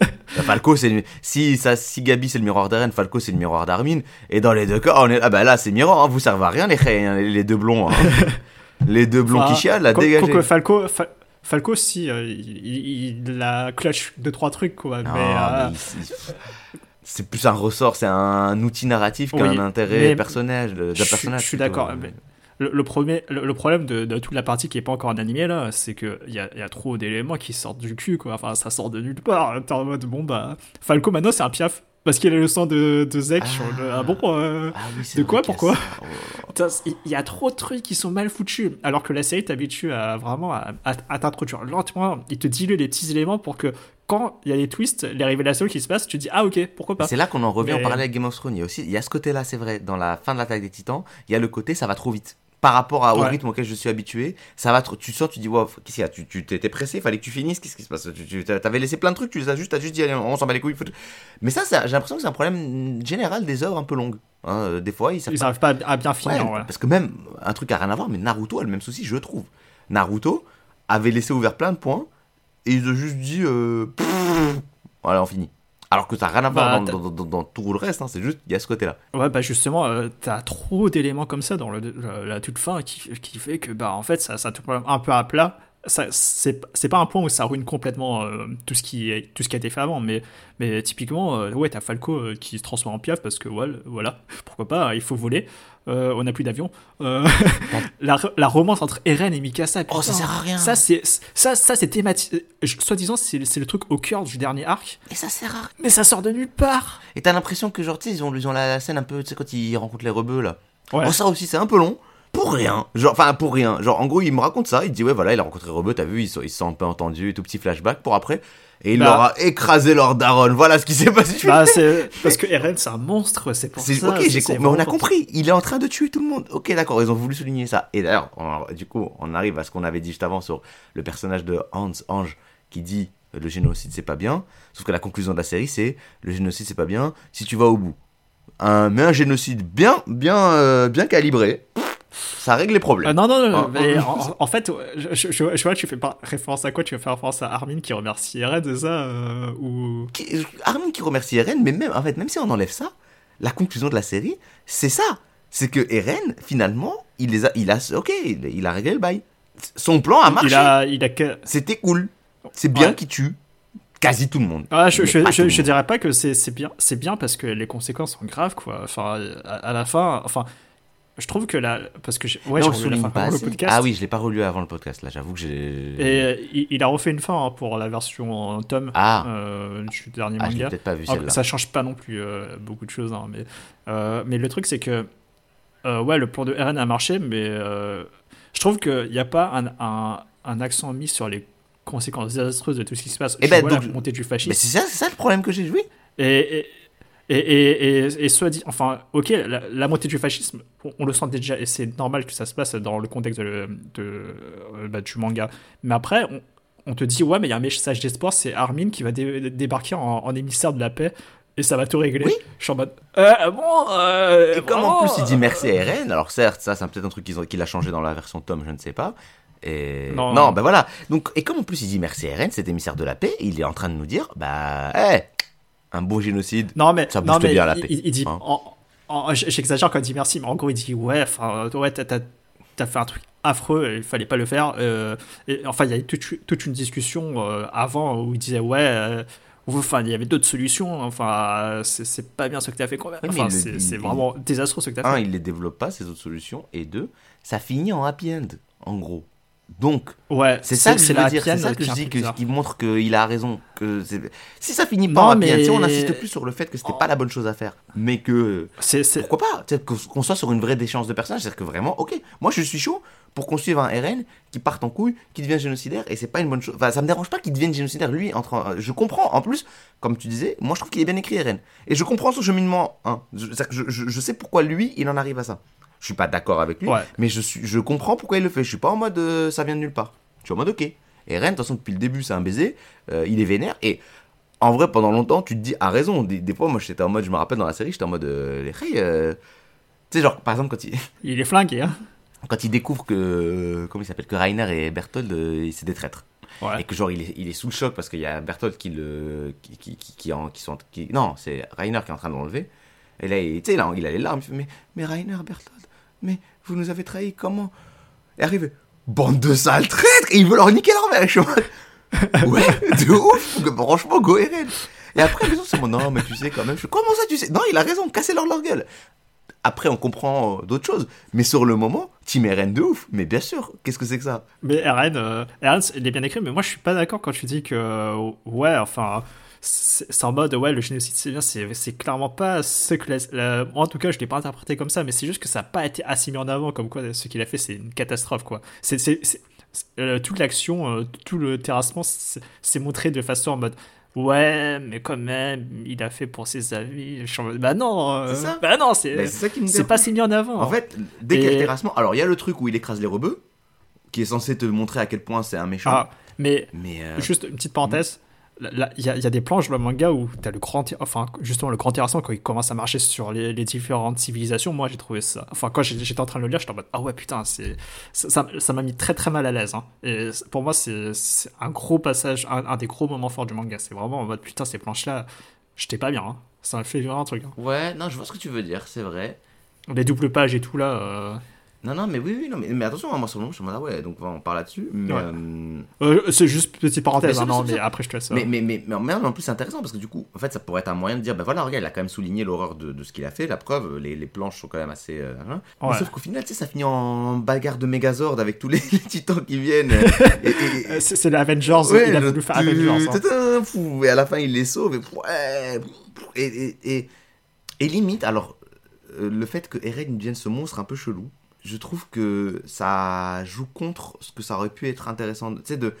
A: Bah, Falco, c'est le- si ça, si Gabi c'est le miroir d'Eren, Falco c'est le miroir d'Armin. Et dans les deux cas, on est ah bah là c'est miroir, hein, vous servez à rien les hein, les deux blonds, hein. les deux blonds qui chialent, là
B: quoi-
A: dégagez.
B: Falco, Fa- Falco, si euh, il, il- a clutch deux trois trucs quoi.
A: Non,
B: mais, euh,
A: mais c'est plus un ressort, c'est un outil narratif qu'un intérêt
B: mais
A: personnel, de, de
B: je suis-
A: personnage.
B: je suis d'accord, mais- le, le premier, le, le problème de, de toute la partie qui est pas encore en animé là, c'est que il y a, il y a trop d'éléments qui sortent du cul quoi. Enfin, ça sort de nulle part. T'es en mode bon bah Falco maintenant c'est un piaf parce qu'il a le sang de, de Zek.
A: Ah.
B: le- ah bon. euh,
A: Ah oui,
B: De quoi, pourquoi.
A: Oh
B: Il y a trop de trucs qui sont mal foutus. Alors que la série t'habitue à vraiment à, à- à t'introduire lentement. Il te dilue les petits éléments pour que quand il y a des twists, les révélations qui se passent, tu te dis ah ok, pourquoi pas.
A: C'est là qu'on en revient
B: Mais-
A: en parallèle avec Game of Thrones. Il y a aussi, il y a ce côté-là, c'est vrai, dans la fin de l'attaque des Titans, il y a le côté ça va trop vite. Par rapport à, au
B: Ouais.
A: rythme auquel je suis habitué, ça va. Tu sens, tu dis, wow, qu'est-ce qu'il y a? Tu tu- t'étais pressé, fallait que tu finisses, qu'est-ce qui se passe? Tu, t'avais laissé plein de trucs, tu les as juste, t'as juste dit, allez, on s'en bat les couilles. faut- Mais ça, ça- j'ai l'impression que c'est un problème général des œuvres un peu longues. Hein, euh, des fois, ils
B: n'arrivent pas à bien
A: Ouais,
B: finir. ouais.
A: Parce que même, un truc à rien à voir, mais Naruto a le même souci, je trouve. Naruto avait laissé ouvert plein de points, et ils ont juste dit, euh, pff, voilà, on finit. Alors que ça n'a rien à voir
B: Bah,
A: dans,
B: t'as-
A: dans- dans- dans tout le reste, hein, c'est juste, il y a ce côté-là.
B: Ouais, bah justement, euh, t'as trop d'éléments comme ça dans le, le- la toute fin qui, qui fait que, bah en fait, ça, ça te un peu à plat. Ça, c'est, c'est pas un point où ça ruine complètement euh, tout, ce qui, est- tout ce qui a été fait avant, mais, mais typiquement, euh, ouais, t'as Falco euh, qui se transforme en piaf parce que, ouais, voilà, pourquoi pas, il faut voler, euh, on n'a plus d'avion. Euh, la, la romance entre Eren et Mikasa,
A: Oh, ça
B: putain,
A: sert à rien.
B: Ça, c'est, ça, ça, c'est thématique. Soi-disant, c'est, c'est le truc au cœur du dernier arc,
A: Et ça sert à rien.
B: mais ça sort de nulle part.
A: Et t'as l'impression que, genre, ils ont, ils ont la, la scène un peu, tu sais, quand ils rencontrent les rebeux, là.
B: Ouais.
A: Bon, ça aussi, c'est un peu long, pour rien. Genre, enfin, pour rien. Genre, en gros, il me raconte ça. Il dit, ouais, voilà, il a rencontré Robot, t'as vu, ils, sont, ils se sont un peu entendus, tout petit flashback pour après. Et il
B: Bah.
A: leur a écrasé leur daronne. Voilà ce qui s'est passé.
B: Bah, parce que Eren c'est un monstre, c'est pour ça.
A: ok, j'ai mais on a compris. Il est en train de tuer tout le monde. Ok, d'accord, ils ont voulu souligner ça. Et d'ailleurs, du coup, on arrive à ce qu'on avait dit juste avant sur le personnage de Hans Ange qui dit euh, le génocide c'est pas bien. Sauf que la conclusion de la série c'est le génocide c'est pas bien si tu vas au bout. Un, mais un génocide bien, bien, euh, bien calibré, ça règle les problèmes.
B: Euh, non, non, non,
A: Ah,
B: mais
A: ah.
B: en, en fait, je, je, je- vois, tu fais pas référence à quoi Tu veux faire référence à Armin qui remercie Eren, c'est ça euh, Ou.
A: Qui- Armin qui remercie Eren, mais même, en fait, même si on enlève ça, la conclusion de la série, c'est ça. C'est que Eren, finalement, il les a, il a, ok, il, il a réglé le bail. Son plan a marché.
B: Il a, il a.
A: C'était cool. C'est bien
B: Ouais.
A: qu'il tue quasi tout le monde.
B: Ah, je, je,
A: monde.
B: dirais pas que c'est c'est bien, c'est bien parce que les conséquences sont graves, quoi. Enfin, à, à la fin, enfin, je trouve que la. Parce que j'ai- ouais,
A: Non, le souligne
B: fin
A: pas
B: avant le podcast.
A: Ah oui, je l'ai pas relu avant le podcast. Là, j'avoue que j'ai.
B: Et euh, il, il a refait une fin hein, pour la version en tome
A: Ah.
B: euh, du dernier
A: Ah, je
B: manga.
A: peut-être pas vu
B: Alors,
A: celle-là.
B: ça change pas non plus euh, beaucoup de choses, hein, mais, euh, mais le truc c'est que euh, ouais, le plan de Eren a marché, mais euh, je trouve qu'il n'y a pas un, un, un accent mis sur les conséquences désastreuses de tout ce qui se passe.
A: Eh
B: Je
A: ben,
B: vois
A: donc-
B: la montée du
A: Mais
B: fascisme.
A: c'est ça, c'est ça le problème que j'ai joué.
B: Et, et, et, et, et, et soit dit, enfin, ok, la, la montée du fascisme, on, on le sent déjà, et c'est normal que ça se passe dans le contexte de, de, euh, bah, du manga. Mais après, on, on te dit, ouais, mais il y a un message d'espoir, c'est Armin qui va dé- débarquer en, en émissaire de la paix, et ça va tout régler.
A: Oui.
B: Je suis en mode, euh, bon, euh,
A: Et comme en plus il dit merci à Eren, alors certes, ça c'est peut-être un truc qu'il a changé dans la version tome, je ne sais pas. Et...
B: Non.
A: Non, ben voilà. Donc, et comme en plus il dit merci à Eren, cet émissaire de la paix, il est en train de nous dire, bah, hé, un beau génocide.
B: Non, mais,
A: Ça
B: non, mais
A: bien la
B: il,
A: paix,
B: il- il dit,
A: hein.
B: en- j'exagère quand il dit merci, mais en gros, il dit ouais, enfin, ouais, t'as, t'as- fait un truc affreux, il fallait pas le faire. euh, et, enfin, il y a eu toute, toute une discussion euh, avant où il disait ouais, euh, enfin, il y avait d'autres solutions. Enfin, c'est, c'est pas bien ce que t'as fait quand même. Enfin,
A: le
B: c'est, c'est vraiment désastreux ce que t'as
A: Un,
B: fait.
A: il les développe pas, ces autres solutions. Et deux, ça finit en happy end, en gros. Donc,
B: Ouais,
A: c'est ça que je veux dire. C'est ça que je
B: est
A: dis, que, qui montre qu'il a raison. Que si ça finit pas
B: Non,
A: en
B: mais-
A: on insiste plus sur le fait que c'était pas la bonne chose à faire, mais que
B: C'est, c'est-
A: pourquoi pas Tu sais, qu'on soit sur une vraie déchéance de personnages c'est-à-dire que vraiment ok moi je suis chaud pour qu'on suive un RN qui parte en couille qui devient génocidaire et c'est pas une bonne chose enfin ça me dérange pas qu'il devienne génocidaire lui en train- je comprends en plus comme tu disais moi je trouve qu'il est bien écrit RN et je comprends son cheminement hein. je, je- je sais pourquoi lui il en arrive à ça je suis pas d'accord avec lui
B: Ouais.
A: mais je suis je comprends pourquoi il le fait je suis pas en mode euh, ça vient de nulle part je suis en mode ok et RN de toute façon depuis le début c'est un baiser euh, il est vénère et en vrai, pendant longtemps, tu te dis, à raison. Des, des fois, moi, j'étais en mode, je me rappelle dans la série, j'étais en mode, euh, les hey, tu sais, genre, par exemple, quand il,
B: il est flingué. Hein.
A: quand il découvre que, comment il s'appelle, que Rainer et Berthold, c'est des traîtres.
B: Ouais.
A: Et que, genre, il est, il est sous le choc parce qu'il y a Berthold qui le, qui, qui, qui, qui, en- qui sont, qui, non, c'est Rainer qui est en train de l'enlever. Et là, il, tu sais, là, il a les larmes, il fait, mais, mais Rainer, Berthold, mais vous nous avez trahis, comment? Et arrive, bande de sales traîtres, et il veut leur niquer leur mère. Je ouais, de ouf, franchement, go Eren. Et après, les autres, bon, non, mais tu sais quand même, je comment ça, tu sais? Non, il a raison, cassez-leur leur gueule. Après, on comprend euh, d'autres choses. Mais sur le moment, Team Eren de ouf. Mais bien sûr, qu'est-ce que c'est que ça?
B: Mais Eren, euh, il est bien écrit, mais moi je suis pas d'accord quand tu dis que euh, ouais, enfin, c'est en mode ouais, le génocide c'est bien, c'est c'est clairement pas ce que la, la- en tout cas je l'ai pas interprété comme ça, mais c'est juste que ça a pas été assez mis en avant comme quoi ce qu'il a fait c'est une catastrophe quoi. C'est euh, toute l'action, euh, tout le terrassement, c'est montré de façon en mode ouais, mais quand même, il a fait pour ses amis. Bah non, euh,
A: C'est ça
B: bah non, c'est
A: c'est
B: pas si mis en avant.
A: En fait, dès qu'il y a
B: Et-
A: le terrassement, alors il y a le truc où il écrase les rebeux, qui est censé te montrer à quel point c'est un méchant.
B: ah, mais
A: Mais euh,
B: Juste une petite parenthèse. Il y, a, il y a des planches dans le manga où tu as le grand, enfin justement le grand terrassement quand il commence à marcher sur les, les différentes civilisations. Moi, j'ai trouvé ça. Enfin, quand j'étais en train de le lire, j'étais en mode ah ouais putain, c'est ça m'a mis très très mal à l'aise. hein. Et pour moi, c'est un gros passage, un, un des gros moments forts du manga. C'est vraiment en mode putain ces planches là, j'étais pas bien. hein. Ça m'a fait vraiment un truc. hein.
A: ouais, non, je vois ce que tu veux dire, c'est vrai.
B: Les doubles pages et tout là. euh,
A: Non, non, mais oui, oui, non, mais, mais attention, moi sur le moment, je me dis, ah ouais, donc on parle là-dessus. Mais,
B: Ouais.
A: euh,
B: euh, c'est juste petite parenthèse.
A: Mais
B: hein,
A: c'est-
B: non,
A: c'est-
B: mais
A: c'est-
B: après je te laisse.
A: Mais, mais, mais, mais en plus, c'est intéressant parce que du coup, en fait, ça pourrait être un moyen de dire, ben voilà, regarde, il a quand même souligné l'horreur de, de ce qu'il a fait. La preuve, les, les planches sont quand même assez. euh, hein. Mais
B: Ouais.
A: sauf qu'au final, tu sais, ça finit en bagarre de Megazord avec tous les, les titans qui viennent. euh, et, et-
B: Euh, c'est c'est l'Avengers.
A: Ouais,
B: il a
A: le
B: voulu faire
A: tu-
B: Avengers. hein.
A: tata, fou, Et à la fin, il les sauve. Et, ouais, et, et, et, et limite, alors, euh, le fait que Eren devienne ce monstre un peu chelou, je trouve que ça joue contre ce que ça aurait pu être intéressant. Tu sais, de.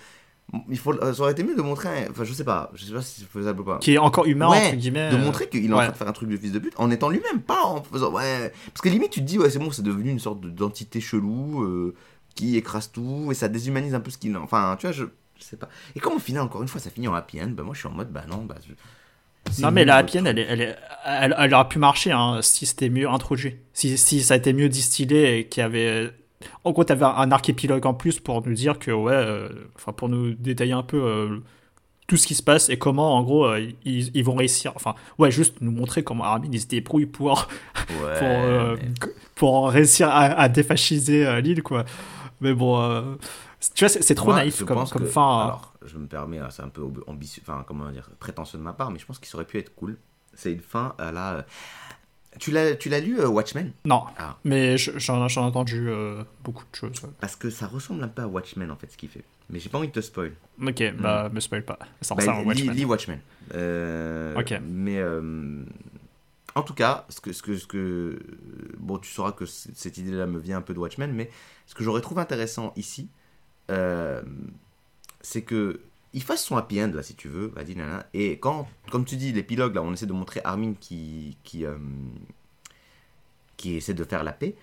A: Il faut, ça aurait été mieux de montrer. Enfin, je sais pas. Je sais pas si c'est faisable ou pas.
B: Qui est encore humain,
A: Ouais,
B: entre guillemets.
A: de montrer qu'il est en train de faire un truc de fils de pute en étant lui-même, pas en faisant ouais. Parce que limite tu te dis ouais c'est bon c'est devenu une sorte de- d'entité chelou euh, qui écrase tout et ça déshumanise un peu ce qu'il. Enfin tu vois je, je sais pas. Et comme au final encore une fois ça finit en happy end, bah moi je suis en mode bah non bah. je-
B: Non, mais la happy end, elle, elle, elle, elle aurait pu marcher hein, si c'était mieux introduit. Si, si ça a été mieux distillé et qu'il y avait. En gros, t'avais un archépilogue en plus pour nous dire que, ouais, euh, enfin, pour nous détailler un peu euh, tout ce qui se passe et comment, en gros, euh, ils, ils vont réussir. Enfin, ouais, juste nous montrer comment Armin il se débrouille pour,
A: Ouais,
B: pour,
A: mais-
B: pour réussir à, à défasciser l'île, quoi. Mais bon, tu vois, c'est trop
A: Moi,
B: naïf comme,
A: pense
B: comme
A: que-
B: fin.
A: Alors, je me permets, hein, c'est un peu ambitieux, enfin, comment dire, prétentieux de ma part, mais je pense qu'il aurait pu être cool. C'est une fin à la. euh, Tu l'as, tu l'as lu, euh, Watchmen?
B: Non,
A: Ah.
B: mais je- j'en ai entendu euh, beaucoup de choses. ouais.
A: Parce que ça ressemble un peu à Watchmen en fait, ce qu'il fait. Mais j'ai pas envie de te spoil.
B: Ok, bah, me spoil pas. Ça
A: Bah, lis-
B: Watchmen.
A: lis Watchmen. Euh,
B: Ok.
A: Mais en tout cas, ce que, ce que, ce que, bon, tu sauras que cette idée-là me vient un peu de Watchmen, mais ce que j'aurais trouvé intéressant ici, euh, c'est que il fasse son happy end là, si tu veux, vas-y, nana. Et quand, comme tu dis, l'épilogue là, on essaie de montrer Armin qui, qui, euh, qui essaie de faire la paix.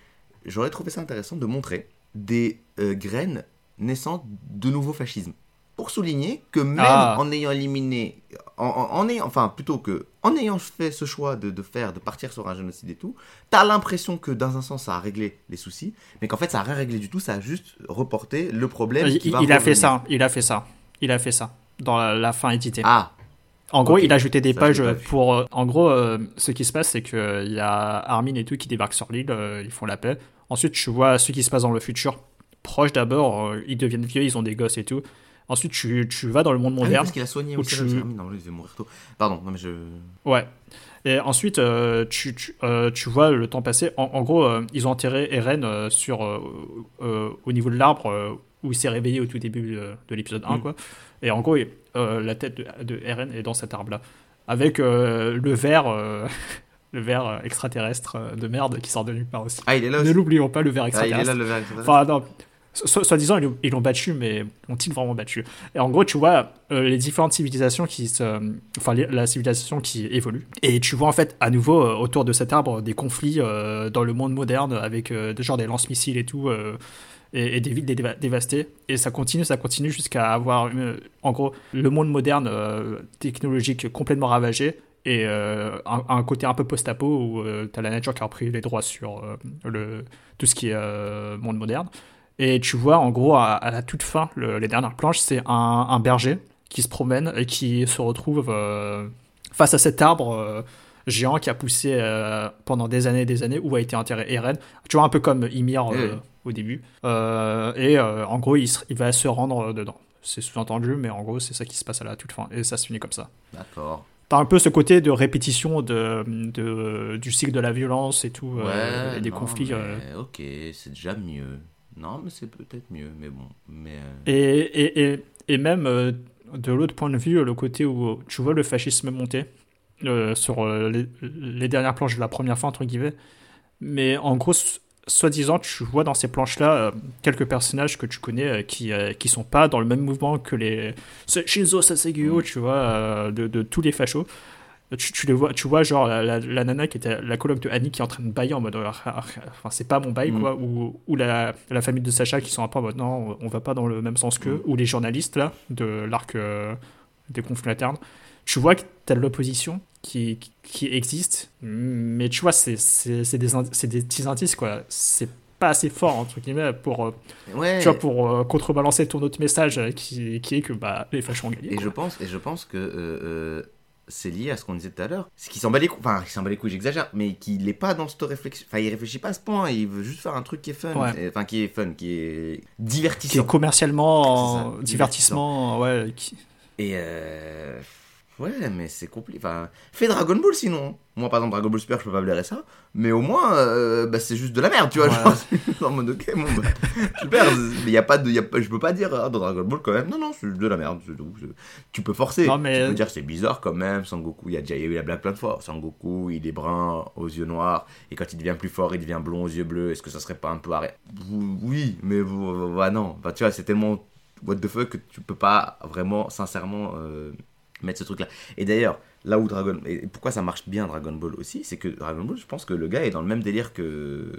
A: J'aurais trouvé ça intéressant de montrer des euh, graines naissantes de nouveau fascisme. Pour souligner que même
B: Ah.
A: en ayant éliminé, en, en- en ayant, enfin plutôt que, en ayant fait ce choix de, de faire, de partir sur un génocide et tout, t'as l'impression que dans un sens ça a réglé les soucis, mais qu'en fait ça a rien réglé du tout, ça a juste reporté le problème.
B: il
A: qui
B: il-
A: va
B: il a fait ça, il a fait ça, il a fait ça dans la, la fin éditée.
A: Ah,
B: en gros, il a ajouté des
A: Ça,
B: pages
A: vu.
B: pour. euh, en gros, euh, ce qui se passe, c'est que il y a Armin et tout qui débarquent sur l'île, euh, ils font la paix. Ensuite, tu vois ce qui se passe dans le futur. Proche d'abord, euh, ils deviennent vieux, ils ont des gosses et tout. Ensuite, tu, tu vas dans le monde
A: Ah oui,
B: moderne.
A: parce qu'il a soigné
B: Où
A: aussi
B: tu-
A: Armin, non, lui, il devait mourir tôt. Pardon, non mais je.
B: Ouais. Et ensuite, euh, tu, tu, euh, tu vois le temps passer. En, en gros, euh, ils ont enterré Eren sur, au niveau de l'arbre où il s'est réveillé au tout début de l'épisode 1.
A: Mm.
B: Quoi. Et en gros, la tête de, de Eren est dans cet arbre-là. Avec le verre, le verre extraterrestre de merde qui sort de nulle part aussi.
A: Ah, il est là
B: Ne l'oublions pas, le verre
A: Ah, il
B: extraterrestre.
A: est là le verre. etc.
B: Enfin, non. So- Soi-disant, ils l'ont- battu, mais ont-ils vraiment battu? Et en gros, tu vois euh, les différentes civilisations qui se. Enfin, la civilisation qui évolue. Et tu vois, en fait, à nouveau, euh, autour de cet arbre, des conflits euh, dans le monde moderne avec euh, genre des lance-missiles et tout. euh, et, des villes déva- dévastées. Et ça continue, ça continue jusqu'à avoir, euh, en gros, le monde moderne euh, technologique complètement ravagé. Et euh, un, côté un peu post-apo où tu as la nature qui a repris les droits sur euh, le, tout ce qui est euh, monde moderne. Et tu vois, en gros, à, à la toute fin, le- les dernières planches, c'est un, un berger qui se promène et qui se retrouve euh, face à cet arbre euh, géant qui a poussé euh, pendant des années et des années, où a été enterré Eren. Tu vois, un peu comme Ymir au début. Et en gros, il, va se rendre dedans. C'est sous-entendu, mais en gros, c'est ça qui se passe à la toute fin. Et ça se finit comme ça.
A: D'accord.
B: T'as un peu ce côté de répétition de, de- du cycle de la violence et tout,
A: Ouais,
B: et des
A: non,
B: conflits.
A: Ok, c'est déjà mieux. Non, mais c'est peut-être mieux, mais bon. Mais. euh,
B: Et, et, et, et même euh, de l'autre point de vue, le côté où tu vois le fascisme monter euh, sur euh, les, les dernières planches de la première fin, entre guillemets. Mais en gros, soi-disant, tu vois dans ces planches-là quelques personnages que tu connais qui, qui sont pas dans le même mouvement que les. Shinzo Sasageo,
A: Mm.
B: tu vois, de, de tous les fachos. Tu, tu les vois, tu vois genre la, la, la nana qui était la coloc de Annie qui est en train de bailler en mode euh, enfin c'est pas mon bail
A: Mm.
B: quoi ou, ou la, la famille de Sacha qui sont un peu en mode non on va pas dans le même sens qu'eux
A: Mm.
B: ou les journalistes là de l'arc euh, des conflits internes tu vois que t'as de l'opposition qui, qui, existe mais tu vois c'est des, ind- des petits indices quoi c'est pas assez fort entre guillemets pour euh,
A: Ouais.
B: tu vois pour euh, contrebalancer ton autre message qui, qui est que bah les fachos ont gagné
A: Et
B: quoi.
A: je pense, et je pense que euh, c'est lié à ce qu'on disait tout à l'heure. C'est qu'il s'en bat les couilles, enfin, il s'en bat les couilles, j'exagère, mais qu'il n'est pas dans cette réflexion. Enfin, il réfléchit pas à ce point, il veut juste faire un truc qui est fun.
B: Ouais.
A: Enfin, qui est fun, qui est
B: qui
A: divertissant.
B: est commercialement
A: ça,
B: euh, divertissement ouais qui-
A: Et euh, Ouais, mais c'est compliqué. Enfin, fais Dragon Ball sinon. Moi, par exemple, Dragon Ball Super, je peux pas blairer ça. Mais au moins, euh, bah, c'est juste de la merde, tu vois.
B: Ouais.
A: Genre, en mode, ok, bon, bah, super. Mais y a pas de, y a pas, je peux pas dire ah, dans Dragon Ball quand même. Non, non, c'est de la merde. c'est tout. C'est- Tu peux forcer.
B: Non, mais-
A: Tu peux dire c'est bizarre quand même. Sangoku, il y a déjà eu la blague plein de fois. Sangoku, il est brun aux yeux noirs. Et quand il devient plus fort, il devient blond aux yeux bleus. Est-ce que ça serait pas un peu arrêt? Oui, mais vous- bah, non. Bah, tu vois, c'est tellement what the fuck que tu peux pas vraiment, sincèrement, euh, mettre ce truc-là. Et d'ailleurs, là où Dragon et pourquoi ça marche bien Dragon Ball aussi, c'est que Dragon Ball, je pense que le gars est dans le même délire que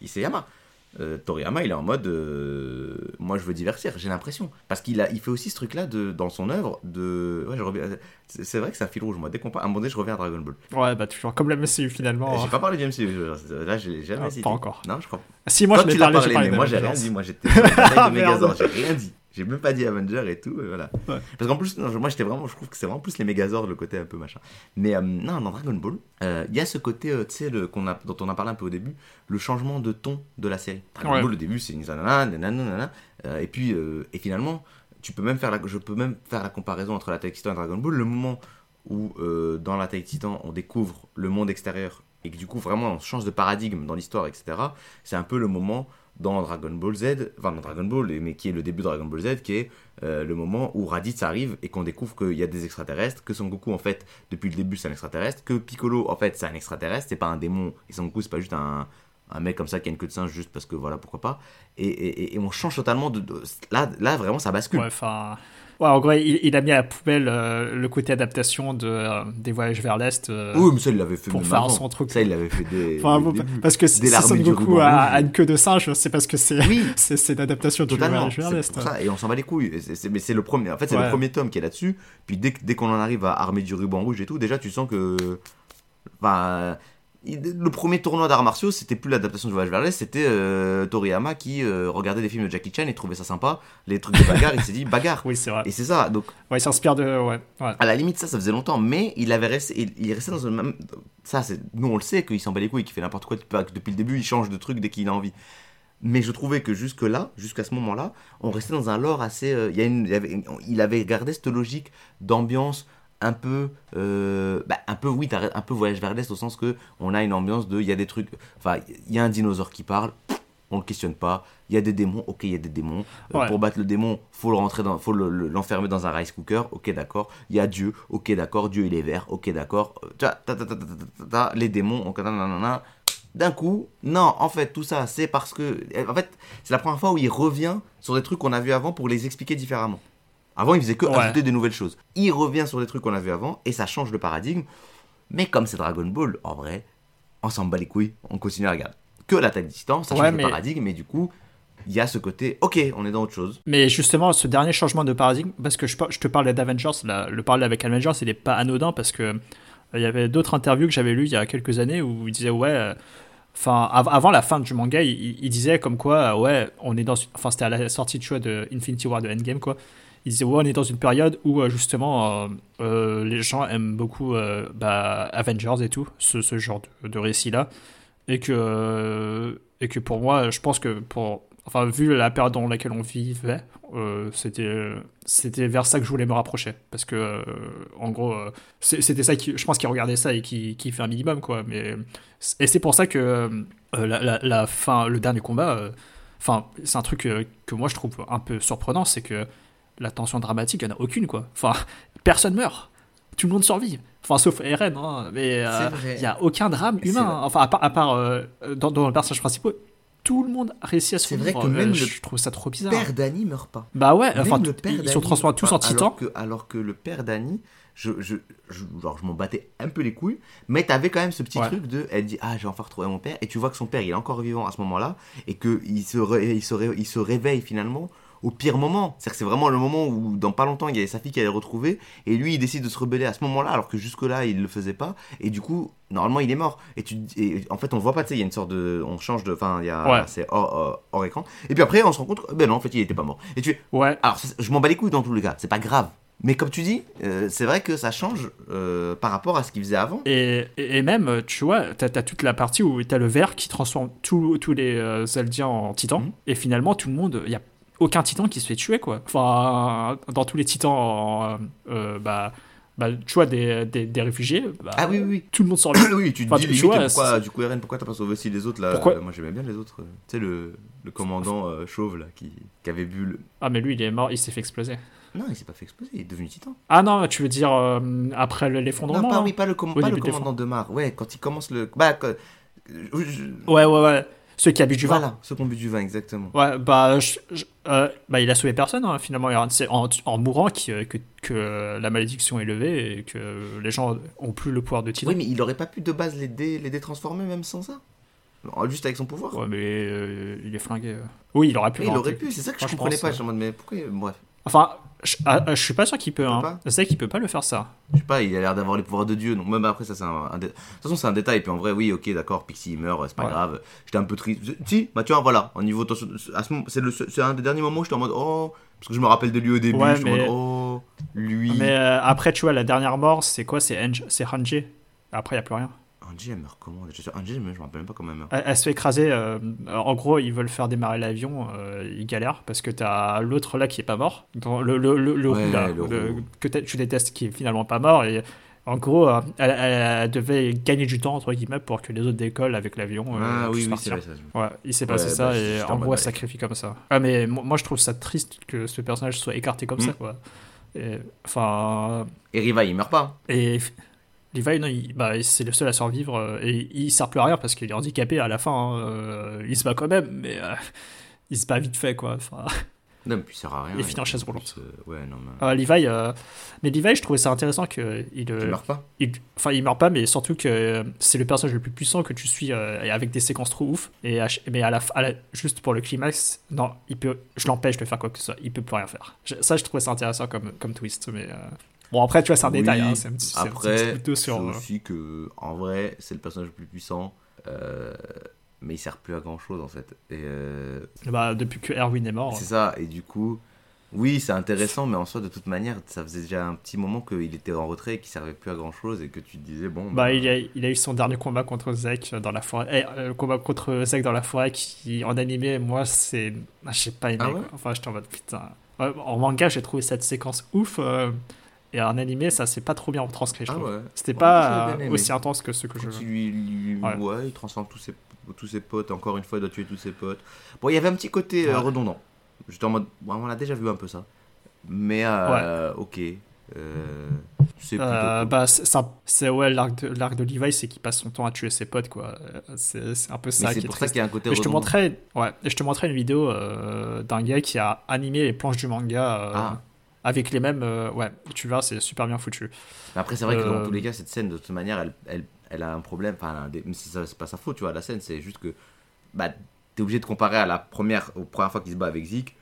A: Isayama. Euh, Toriyama, il est en mode, euh, moi je veux divertir, j'ai l'impression, parce qu'il a, il fait aussi ce truc-là de, dans son œuvre de, ouais, je reviens, c'est vrai que c'est un fil rouge. Moi, dès qu'on parle, à un moment donné, je reviens à Dragon Ball.
B: Ouais, bah toujours comme la MCU finalement.
A: J'ai pas parlé du MCU, je- là j'ai jamais
B: Ah, pas encore.
A: Non, je crois.
B: Si moi
A: Toi,
B: je l'ai parlé,
A: parlé, mais
B: de
A: moi j'ai rien dit. Moi j'étais
B: Ah,
A: j'ai rien dit. J'ai même pas dit Avenger et tout, et voilà.
B: Ouais.
A: Parce qu'en plus, non, moi j'étais vraiment, je trouve que c'est vraiment plus les Megazords, le côté un peu machin. Mais euh, non, dans Dragon Ball, euh, il y a ce côté, euh, tu sais, dont on a parlé un peu au début, le changement de ton de la série. Dragon
B: Ouais.
A: Ball, au début, c'est une nanana, nanana, nanana, et puis, et finalement, tu peux même faire la, je peux même faire la comparaison entre l'Attaque Titan et Dragon Ball. Le moment où, dans l'Attaque Titan, on découvre le monde extérieur et que du coup, vraiment, on change de paradigme dans l'histoire, etc. C'est un peu le moment dans Dragon Ball Z, enfin dans Dragon Ball, mais qui est le début de Dragon Ball Z, qui est euh, le moment où Raditz arrive et qu'on découvre qu'il y a des extraterrestres, que Son Goku en fait depuis le début c'est un extraterrestre, que Piccolo en fait c'est un extraterrestre, c'est pas un démon, et Son Goku c'est pas juste un, mec comme ça qui a une queue de singe juste parce que voilà pourquoi pas, et, et- on change totalement de, là, là vraiment ça bascule.
B: Ouais. Ouais, en gros, il, il a mis à la poubelle euh, le côté adaptation de, euh, des voyages vers l'Est. euh,
A: Oui mais ça il l'avait fait
B: pour faire
A: avant.
B: son truc.
A: Ça il l'avait fait dès,
B: Enfin,
A: le début.
B: parce que si Son
A: du
B: Goku a, une queue de singe, c'est parce que c'est
A: Oui.
B: c'est l'adaptation du voyage vers l'Est.
A: et on s'en bat les couilles. Mais c'est le premier, en fait, c'est
B: Ouais.
A: le premier tome qui est là-dessus. Puis dès, dès qu'on en arrive à armer du ruban rouge et tout, déjà tu sens que, le premier tournoi d'arts martiaux, c'était plus l'adaptation du voyage vers l'est, c'était euh, Toriyama qui euh, regardait des films de Jackie Chan et trouvait ça sympa. Les trucs de bagarre, il s'est dit bagarre.
B: Oui, c'est vrai.
A: Et c'est ça. Donc
B: Ouais, il s'inspire de. Ouais, ouais.
A: à la limite, ça, ça faisait longtemps, mais il avait resté, il, il est resté dans le même. Ça, c'est, nous on le sait qu'il s'en bat les couilles, qu'il fait n'importe quoi, depuis le début, il change de truc dès qu'il a envie. Mais je trouvais que jusque là, jusqu'à ce moment-là, on restait dans un lore assez. euh, il, y a une, il, y avait, il avait gardé cette logique d'ambiance un peu, euh, bah, un peu oui, un peu voyage vers l'est au sens que on a une ambiance de, il y a des trucs, enfin, il y a un dinosaure qui parle, on le questionne pas. Il y a des démons, ok, il y a des démons. Euh,
B: Ouais.
A: Pour battre le démon, faut le rentrer dans, faut le- le- l'enfermer dans un rice cooker, ok, d'accord. Il y a Dieu, ok, d'accord. Dieu il est vert, ok, d'accord. Les démons, ok, nanana. D'un coup, non, en fait, tout ça, c'est parce que, en fait, c'est la première fois où il revient sur des trucs qu'on a vus avant pour les expliquer différemment. Avant, il faisait que
B: Ouais.
A: ajouter des nouvelles choses. Il revient sur des trucs qu'on a vus avant et ça change le paradigme. Mais comme c'est Dragon Ball, en vrai, on s'en bat les couilles, on continue à regarder. Que l'attaque titans, ça change le paradigme, mais du coup, il y a ce côté, ok, on est dans autre chose.
B: Mais justement, ce dernier changement de paradigme, parce que je, je te parlais d'Avengers, le parler avec Avengers, il n'est pas anodin parce que euh, il y avait d'autres interviews que j'avais lues il y a quelques années où il disait ouais, euh, enfin av- avant la fin du manga, il, disait comme quoi euh, ouais, on est dans, enfin c'était à la sortie vois, de Infinity War de Endgame quoi. Il disait ouais, on est dans une période où euh, justement euh, euh, les gens aiment beaucoup bah, Avengers et tout, ce, ce genre de, de récit là, et que et que pour moi, je pense que pour enfin vu la période dans laquelle on vivait, c'était c'était vers ça que je voulais me rapprocher. Parce que en gros c'était ça qui je pense qu'il regardait ça et qui qui fait un minimum quoi. Mais et c'est pour ça que la, la, fin le dernier combat enfin c'est un truc que moi je trouve un peu surprenant c'est que la tension dramatique il n'y en a aucune quoi enfin personne meurt tout le monde survit enfin sauf Eren hein, mais euh, il y a aucun drame humain hein. enfin à part, à part euh, dans, dans le personnage principal tout le monde réussit à
A: C'est vrai que même
B: Euh,
A: le
B: je trouve ça trop bizarre
A: Père d'Annie meurt pas.
B: bah ouais, enfin,
A: le père
B: ils sont transformés tous en titans.
A: Alors que, alors que le père d'Annie, je, je, je, genre, je m'en battais un peu les couilles, mais t'avais quand même ce petit
B: Ouais.
A: truc de, elle dit, ah, j'ai enfin retrouvé mon père, et tu vois que son père, il est encore vivant à ce moment-là, et qu'il se, ré- il se, ré- il se réveille finalement au pire moment. C'est-à-dire que c'est vraiment le moment où, dans pas longtemps, il y avait sa fille qui allait retrouver, et lui, il décide de se rebeller à ce moment-là, alors que jusque-là, il le faisait pas, et du coup, normalement, il est mort. Et, tu, et en fait, on voit pas, tu sais, il y a une sorte de. On change de. Enfin, il y a.
B: Ouais.
A: C'est hors, hors- hors écran. Et puis après, on se rend compte, ben non, en fait, il était pas mort. Et tu
B: Ouais,
A: alors, je m'en bats les couilles dans tous les cas, c'est pas grave. Mais comme tu dis, euh, c'est vrai que ça change euh, par rapport à ce qu'il faisait avant.
B: et, et même, tu vois, t'as as toute la partie où t'as le verre qui transforme tous les euh, Zeldiens en titans,
A: Mhm.
B: et finalement, tout le monde, il y a aucun titan qui se fait tuer, quoi. Enfin, dans tous les titans, euh, euh, bah, bah, tu vois, des, des, des réfugiés, bah,
A: Ah oui, oui, oui.
B: tout le monde sort
A: oui, tu te
B: Enfin,
A: dis
B: tu
A: limite,
B: vois,
A: pourquoi, du coup, Eren, pourquoi t'as pas sauvé aussi les autres là?
B: Pourquoi?
A: Moi j'aimais bien les autres. euh, Tu sais, le, le commandant euh, chauve là qui, qui avait bu le.
B: Ah, mais lui, il est mort, il s'est fait exploser.
A: Non, il s'est pas fait exploser, il est devenu titan.
B: Ah non, tu veux dire euh, après le-
A: Non,
B: l'effondrement
A: pas, oui, pas le, pas commandant de Mar. Ouais, quand il commence le. Bah, quand-
B: Ouais, ouais, ouais. Ceux qui habitent du vin.
A: Voilà, ce qu'on but du vin, exactement.
B: Ouais, bah, je- je- euh, bah, il a sauvé personne, hein, finalement. C'est en, en mourant qui- euh, que, que la malédiction est levée et que les gens ont plus le pouvoir de titan.
A: Oui, mais il aurait pas pu de base les, dé, les détransformer même sans ça? Juste avec son pouvoir
B: Ouais, mais euh, il est flingué. euh. Oui, il aurait pu.
A: Oui, il aurait pu, c'est ça que je comprenais
B: pense,
A: pas.
B: euh.
A: Je suis en mode, mais pourquoi Bref.
B: Enfin, je, ah, je suis pas sûr qu'il peut. Hein. sais qu'il peut pas le faire ça.
A: Je sais pas, il a l'air d'avoir les pouvoirs de Dieu. Donc, même après, ça, c'est un. un dé- De toute façon, c'est un détail. Puis en vrai, oui, ok, d'accord, Pixie il meurt, c'est pas
B: Ouais.
A: grave. J'étais un peu triste. Si, bah tu vois, voilà. Au niveau. moment- C'est le- c'est un des derniers moments où j'étais en mode, oh. Parce que je me rappelle de lui au début.
B: Ouais,
A: je
B: mais-
A: en mode, oh. Lui.
B: Mais euh, après, tu vois, la dernière mort, c'est quoi? C'est c'est Hanji. Après, il y a plus rien.
A: Angie, elle meurt comment Je suis Angie, je me me rappelle même pas comment elle meurt.
B: Elle, elle se fait écraser. euh, en gros, ils veulent faire démarrer l'avion. euh, ils galèrent parce que t'as l'autre là qui est pas mort. Le le, le, le
A: Ouais,
B: roux, là,
A: le
B: le-
A: roux.
B: que tu détestes qui est finalement pas mort. Et en gros, euh, elle, elle- elle devait gagner du temps entre guillemets pour que les autres décollent avec l'avion. euh,
A: ah oui, oui, c'est vrai, ça.
B: Ouais, il s'est passé
A: Ouais,
B: ça
A: bah,
B: et
A: en
B: gros, elle sacrifie comme ça. Ah, mais mo- moi, je trouve ça triste que ce personnage soit écarté comme
A: Mm.
B: ça, quoi. Et, Enfin,
A: Et Riva, il meurt pas.
B: et f- Levi, non, il- bah, c'est le seul à survivre euh, et il sert plus à rien parce qu'il est handicapé à la fin. hein, euh, il se bat quand même, mais euh, il se bat vite fait, quoi. Enfin,
A: Non, mais puis ça sert à rien.
B: Il finit en chaise roulante.
A: ouais, non, mais.
B: euh, Levi, euh, mais Levi, je trouvais ça intéressant que il,
A: meurt pas
B: il- enfin, il meurt pas, mais surtout que c'est le personnage le plus puissant que tu suis euh, avec des séquences trop ouf. Et à mais à la, à la- juste pour le climax, non, il peut, je l'empêche de faire quoi que ce soit. Il peut plus rien faire. Je- ça, je trouvais ça intéressant comme, comme twist, mais euh, bon après, tu vois, c'est un
A: Oui,
B: détail. hein, c'est un petit,
A: Après, c'est
B: sur. euh,
A: aussi que, en vrai, c'est le personnage le plus puissant. euh, mais il sert plus à grand chose en fait. Et euh,
B: bah, depuis que Erwin est mort.
A: c'est ça. Et du coup, oui, c'est intéressant, mais en soi, de toute manière, ça faisait déjà un petit moment qu'il était en retrait et qu'il servait plus à grand chose et que tu te disais, bon.
B: Bah, il a, il a eu son dernier combat contre Zek dans la forêt. Eh, le combat contre Zek dans la forêt qui, en animé, moi, c'est. ah, J'ai pas aimé.
A: Ah ouais?
B: Quoi. Enfin, j'étais en mode putain. En manga, j'ai trouvé cette séquence ouf. euh, et en animé, ça s'est pas trop bien retranscrit, je
A: Ah
B: trouve.
A: ouais.
B: C'était
A: Ouais,
B: pas
A: aimé.
B: aussi intense que ce que je
A: il lui, lui-
B: Ouais.
A: il transforme tous ses, tous ses potes. Encore une fois, il doit tuer tous ses potes. Bon, il y avait un petit côté euh, redondant. J'étais en mode, bon, on a déjà vu un peu ça. Mais, euh, ok. Euh, c'est
B: Euh,
A: cool.
B: bah, c'est c'est ouais, l'arc de, l'arc de Levi, c'est qu'il passe son temps à tuer ses potes, quoi. C'est c'est un peu ça
A: c'est
B: est
A: pour ça qu'il y a un côté
B: je te
A: redondant.
B: montrais, ouais, je te montrais une vidéo euh, d'un gars qui a animé les planches du manga euh,
A: Ah.
B: Avec les mêmes. euh, ouais, tu vois, c'est super bien foutu.
A: Mais après, c'est vrai que dans
B: Euh,
A: tous les cas, cette scène, de toute manière, elle, elle, elle a un problème. Enfin, c'est pas sa faute, tu vois. La scène, c'est juste que bah, t'es obligé de comparer à la première, aux premières fois qu'il se bat avec Zeke.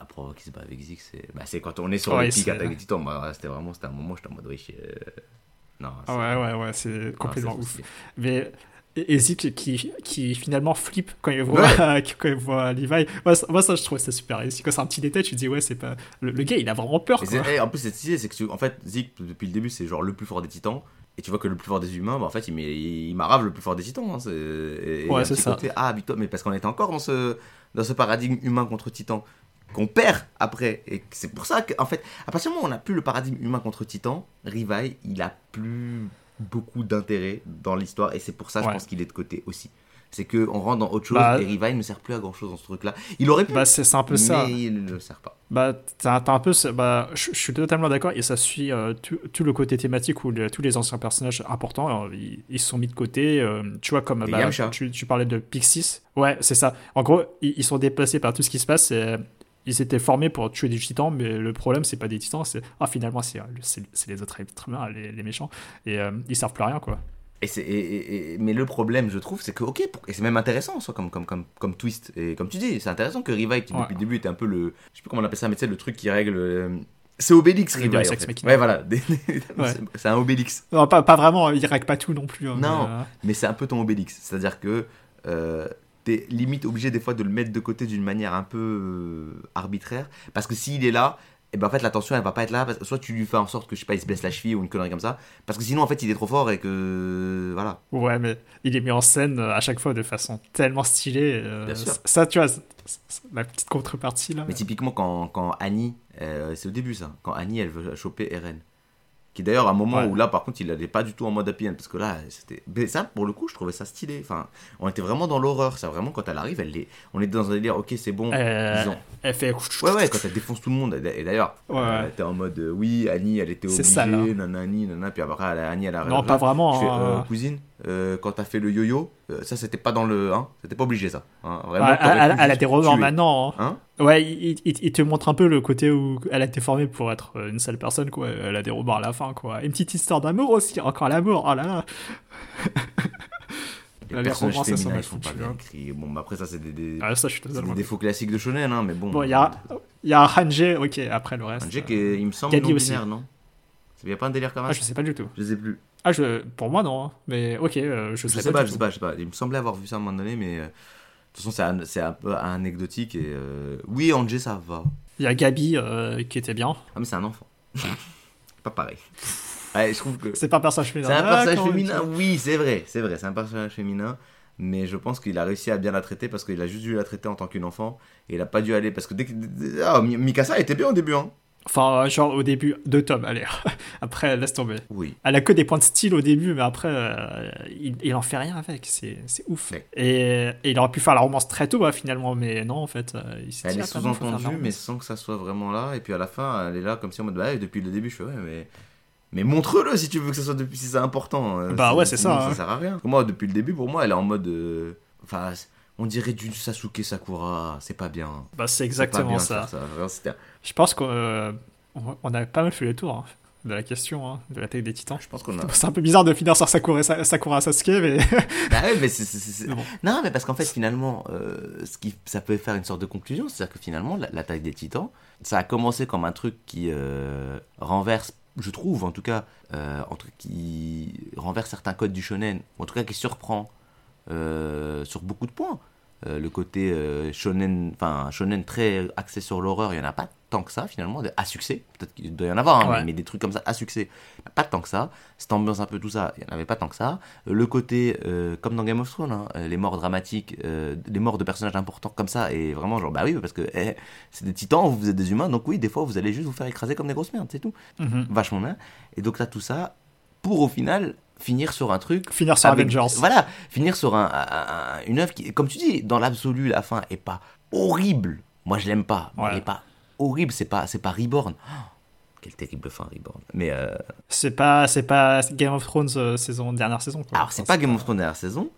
A: La première fois qu'il se bat avec Zeke, c'est bah, c'est quand on est sur
B: Ouais,
A: le pic Attaque des Titans. Bah, c'était vraiment c'était un moment, j'étais en mode riche. euh, Non,
B: Ah ouais, ouais, ouais, c'est complètement ouf. Mais et et Zeke qui, qui finalement flippe quand il voit, quand il voit Levi. Moi ça, moi, ça, je trouve ça super réussi. Quand c'est un petit détail, tu te dis, ouais, c'est pas. Le, le gars, il a vraiment peur, quoi.
A: en plus, cette idée, c'est que tu- en fait, Zeke, depuis le début, c'est genre le plus fort des titans. Et tu vois que le plus fort des humains, bah, en fait, il, marave le plus fort des titans. hein, c'est- et- et
B: Ouais, c'est ça.
A: côté, ah, mais parce qu'on était encore dans ce, dans ce paradigme humain contre titan qu'on perd après. Et c'est pour ça qu'en fait, à partir du moment où on n'a plus le paradigme humain contre titan, Rivaille, il a plus beaucoup d'intérêt dans l'histoire. Et c'est pour ça, je
B: Ouais.
A: pense qu'il est de côté aussi. C'est qu'on rentre dans autre chose
B: Bah,
A: et Rivaille ne sert plus à grand chose dans ce truc-là. Il aurait pu,
B: Bah, c'est un peu
A: mais
B: ça.
A: il ne le sert pas.
B: Bah, t'as un peu. Bah, je suis totalement d'accord et ça suit euh, tout, tout le côté thématique où le- tous les anciens personnages importants, euh, ils, ils sont mis de côté. euh, tu vois, comme bah, tu, tu parlais de Pixis. Ouais, c'est ça. En gros, ils, ils sont déplacés par tout ce qui se passe. et, ils étaient formés pour tuer des titans, mais le problème, c'est pas des titans, c'est. Ah, finalement, c'est les autres humains, les, les méchants. Et euh, ils servent plus à rien, quoi.
A: Et c'est, et- et- et- mais le problème, je trouve, c'est que, ok, pour- et c'est même intéressant en soi, comme, comme, comme, comme twist. Et comme tu dis, c'est intéressant que Rivaille, qui
B: Ouais.
A: depuis le début était un peu le. Je sais plus comment on appelle ça, mais tu sais, le truc qui règle. euh, c'est Obélix,
B: Le
A: Rivaille. En fait. Ouais, voilà.
B: Ouais.
A: C'est- un Obélix.
B: Non, pas, pas vraiment, ils règlent pas tout non plus. hein,
A: Non.
B: mais, euh,
A: Mais c'est un peu ton Obélix. C'est-à-dire que euh, t'es limite obligé des fois de le mettre de côté d'une manière un peu euh, arbitraire. Parce que s'il est là, et ben en fait l'attention elle va pas être là. Parce que soit tu lui fais en sorte que je sais pas, il se blesse la cheville ou une connerie comme ça. Parce que sinon en fait il est trop fort et que. Voilà.
B: Ouais, mais il est mis en scène euh, à chaque fois de façon tellement stylée. euh,
A: Bien sûr.
B: Ça, tu vois, la petite contrepartie là.
A: Mais typiquement, quand, quand Annie, euh, c'est au début ça, quand Annie elle veut choper Eren, Qui d'ailleurs, à un moment
B: Ouais.
A: où là, par contre, il allait pas du tout en mode happy end. Parce que là, c'était. Mais ça, pour le coup, je trouvais ça stylé. Enfin, on était vraiment dans l'horreur. C'est vraiment quand elle arrive, elle on était dans un délire, ok, c'est bon.
B: Euh,
A: ils ont-
B: Elle fait.
A: Ouais, ouais, quand elle défonce tout le monde. Et d'ailleurs,
B: Ouais, ouais.
A: t'es en mode, euh, oui, Annie, elle était obligée,
B: sale, hein.
A: nanani, nanana. Puis après, elle Annie, elle a.
B: Non, pas vraiment.
A: Je fais,
B: hein.
A: euh, cousine, euh, quand t'as fait le yo-yo, euh, ça c'était pas dans le. Hein, c'était pas obligé ça. Hein, vraiment,
B: remords
A: tuer.
B: maintenant. hein.
A: Hein
B: Ouais, il, il- il te montre un peu le côté où elle a été formée pour être euh, une sale personne, quoi. Elle a des remords à la fin, quoi. Une petite histoire d'amour aussi, encore l'amour, oh là là.
A: Les
B: Les
A: personnages
B: romans,
A: féminins, ils sont pas bien
B: hein.
A: écrits. Bon, bah après, ça c'est des, des,
B: Ah, ça,
A: des défauts classiques de shonen, hein, mais bon.
B: Bon, il y a, il y a Hanji, ok, après le reste.
A: Qui est, il me semble, non
B: aussi.
A: binaire, non? Il y a pas un délire comme
B: Ah,
A: ça
B: je sais pas du tout.
A: Je sais plus.
B: Ah, je, pour moi, non. hein. Mais ok, euh, je
A: Je
B: sais,
A: sais
B: pas.
A: pas, je sais pas, je sais pas. Il me semblait avoir vu ça à un moment donné, mais euh, de toute façon, c'est un, c'est un peu anecdotique. Et euh, oui, Angé, ça va.
B: Il y a Gabi euh, qui était bien.
A: Ah, mais c'est un enfant. pas pareil. Ouais, je trouve que.
B: C'est pas un personnage féminin.
A: C'est un personnage
B: D'accord, ok.
A: féminin, oui, c'est vrai, c'est vrai, c'est un personnage féminin. Mais je pense qu'il a réussi à bien la traiter parce qu'il a juste dû la traiter en tant qu'une enfant. Et il a pas dû aller. Parce que dès que. Ah, Mi- Mikasa était bien au début, hein.
B: Enfin, genre au début, deux tomes, allez. après, laisse tomber.
A: Oui.
B: Elle a que des points de style au début, mais après, euh, il, il en fait rien avec. C'est ouf.
A: Ouais.
B: Et, et il aurait pu faire la romance très tôt, hein, finalement, mais non, en fait. euh, il
A: Elle est
B: ah,
A: sous-entendue, mais sans que ça soit vraiment là. Et puis à la fin, elle est là comme si en mode. Bah, depuis le début, je fais ouais, mais. Mais montre-le si tu veux que ça soit depuis si c'est important. euh,
B: Bah ouais, c'est
A: sinon,
B: ça, hein.
A: Ça sert à rien. Moi, depuis le début, pour moi, elle est en mode. euh, Enfin, on dirait du Sasuke Sakura. C'est pas bien.
B: Bah, c'est exactement ça. Je pense qu'on euh, on- a pas mal fait le tour hein, de la question hein, de l'attaque des titans.
A: Je pense qu'on a.
B: C'est un peu bizarre de finir sur Sakura, Sa- Sakura Sasuke, mais.
A: Bah ouais, c'est-
B: bon.
A: Non, mais parce qu'en fait, finalement, euh, ce qui, ça peut faire une sorte de conclusion, c'est-à-dire que finalement, la- l'attaque des titans, ça a commencé comme un truc qui euh, renverse, je trouve en tout cas, euh, qui renverse certains codes du shonen, ou en tout cas qui surprend euh, sur beaucoup de points. Euh, le côté euh, shonen, enfin shonen très axé sur l'horreur, il n'y en a pas tant que ça finalement, à succès. Peut-être qu'il doit y en avoir, hein,
B: Ouais.
A: mais, mais des trucs comme ça à succès, pas tant que ça. Cette ambiance un peu tout ça, il n'y en avait pas tant que ça. Euh, Le côté, euh, comme dans Game of Thrones, hein, les morts dramatiques, euh, les morts de personnages importants comme ça, et vraiment genre, bah oui, parce que eh, c'est des titans, vous êtes des humains, donc oui, des fois vous allez juste vous faire écraser comme des grosses merdes, c'est tout.
B: Mhm.
A: Vachement bien. Et donc t'as tout ça pour au final finir sur un truc
B: Finir sur
A: avec-
B: Avengers.
A: Voilà, finir sur un, un- un- une œuvre qui, comme tu dis, dans l'absolu, la fin est pas horrible. Moi, je l'aime pas.
B: Ouais.
A: Elle est pas horrible. C'est pas, c'est pas Reborn. Oh, quelle terrible fin, Reborn. Mais euh,
B: C'est pas, c'est pas Game of Thrones euh, saison, dernière saison. Quoi.
A: alors, c'est pas Game of Thrones dernière saison.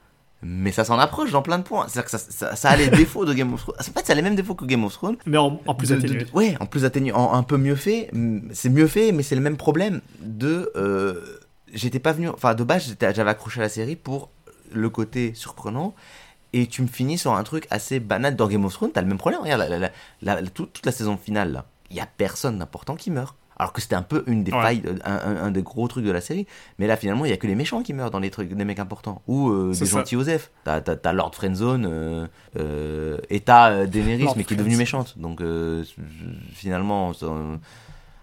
A: Mais ça s'en approche dans plein de points. C'est-à-dire que ça, ça, ça a les défauts de Game of Thrones. En fait, ça a les mêmes défauts que Game of Thrones.
B: Mais en, en plus
A: De-
B: atténué.
A: de- ouais, en plus atténué, en un peu mieux fait. C'est mieux fait, mais c'est le même problème de. euh, j'étais pas venu. Enfin, de base, j'avais accroché à la série pour le côté surprenant. Et tu me finis sur un truc assez banal dans Game of Thrones. T'as le même problème. Regarde, la- toute, toute la saison finale, là. Il y a personne d'important qui meurt. Alors que c'était un peu une des
B: Ouais.
A: failles, euh, un, un- un des gros trucs de la série. Mais là, finalement, il y a que les méchants qui meurent dans les trucs, des mecs importants. Ou euh, des
B: ça.
A: gentils Osef. T'as, t'as, t'as Lord Friendzone, euh, euh, et t'as euh, Daenerys,
B: Lord
A: mais qui est devenue méchante. Donc finalement, ça,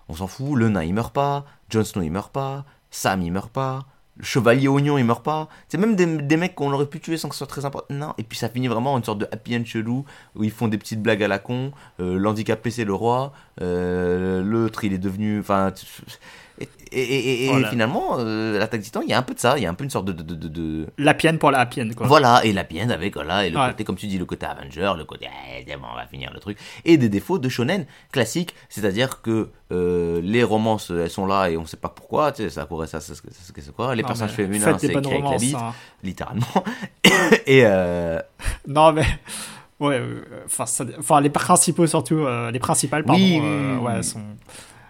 A: on s'en fout. Le nain, il meurt pas. Jon Snow, il meurt pas. Sam, il meurt pas. Le chevalier oignon, il meurt pas. C'est même des, mecs qu'on aurait pu tuer sans que ce soit très important. Non. Et puis ça finit vraiment en une sorte de happy end chelou où ils font des petites blagues à la con. Euh, L'handicapé, c'est le roi. Euh, L'autre, il est devenu. Enfin. Et, et, et- et
B: Voilà.
A: finalement, euh, l'attaque titan, il y a un peu de ça. Il y a un peu une sorte de- de- de- de,
B: La pienne pour la pienne, quoi.
A: voilà, et la pienne avec, voilà, et le
B: Ouais.
A: côté, comme tu dis, le côté Avenger, le côté, eh, on va finir le truc, et des défauts de shonen classique, c'est-à-dire que euh, les romances, elles sont là et on sait pas pourquoi, tu sais, ça courait ça, c'est ce que c'est ce que c'est quoi, les
B: Non,
A: personnages féminins, c'est écrit avec la bite,
B: hein.
A: littéralement, et euh,
B: Non, mais. Ouais, euh, enfin, ça- les principaux surtout, les principales, pardon,
A: Oui, oui, oui,
B: ouais, sont.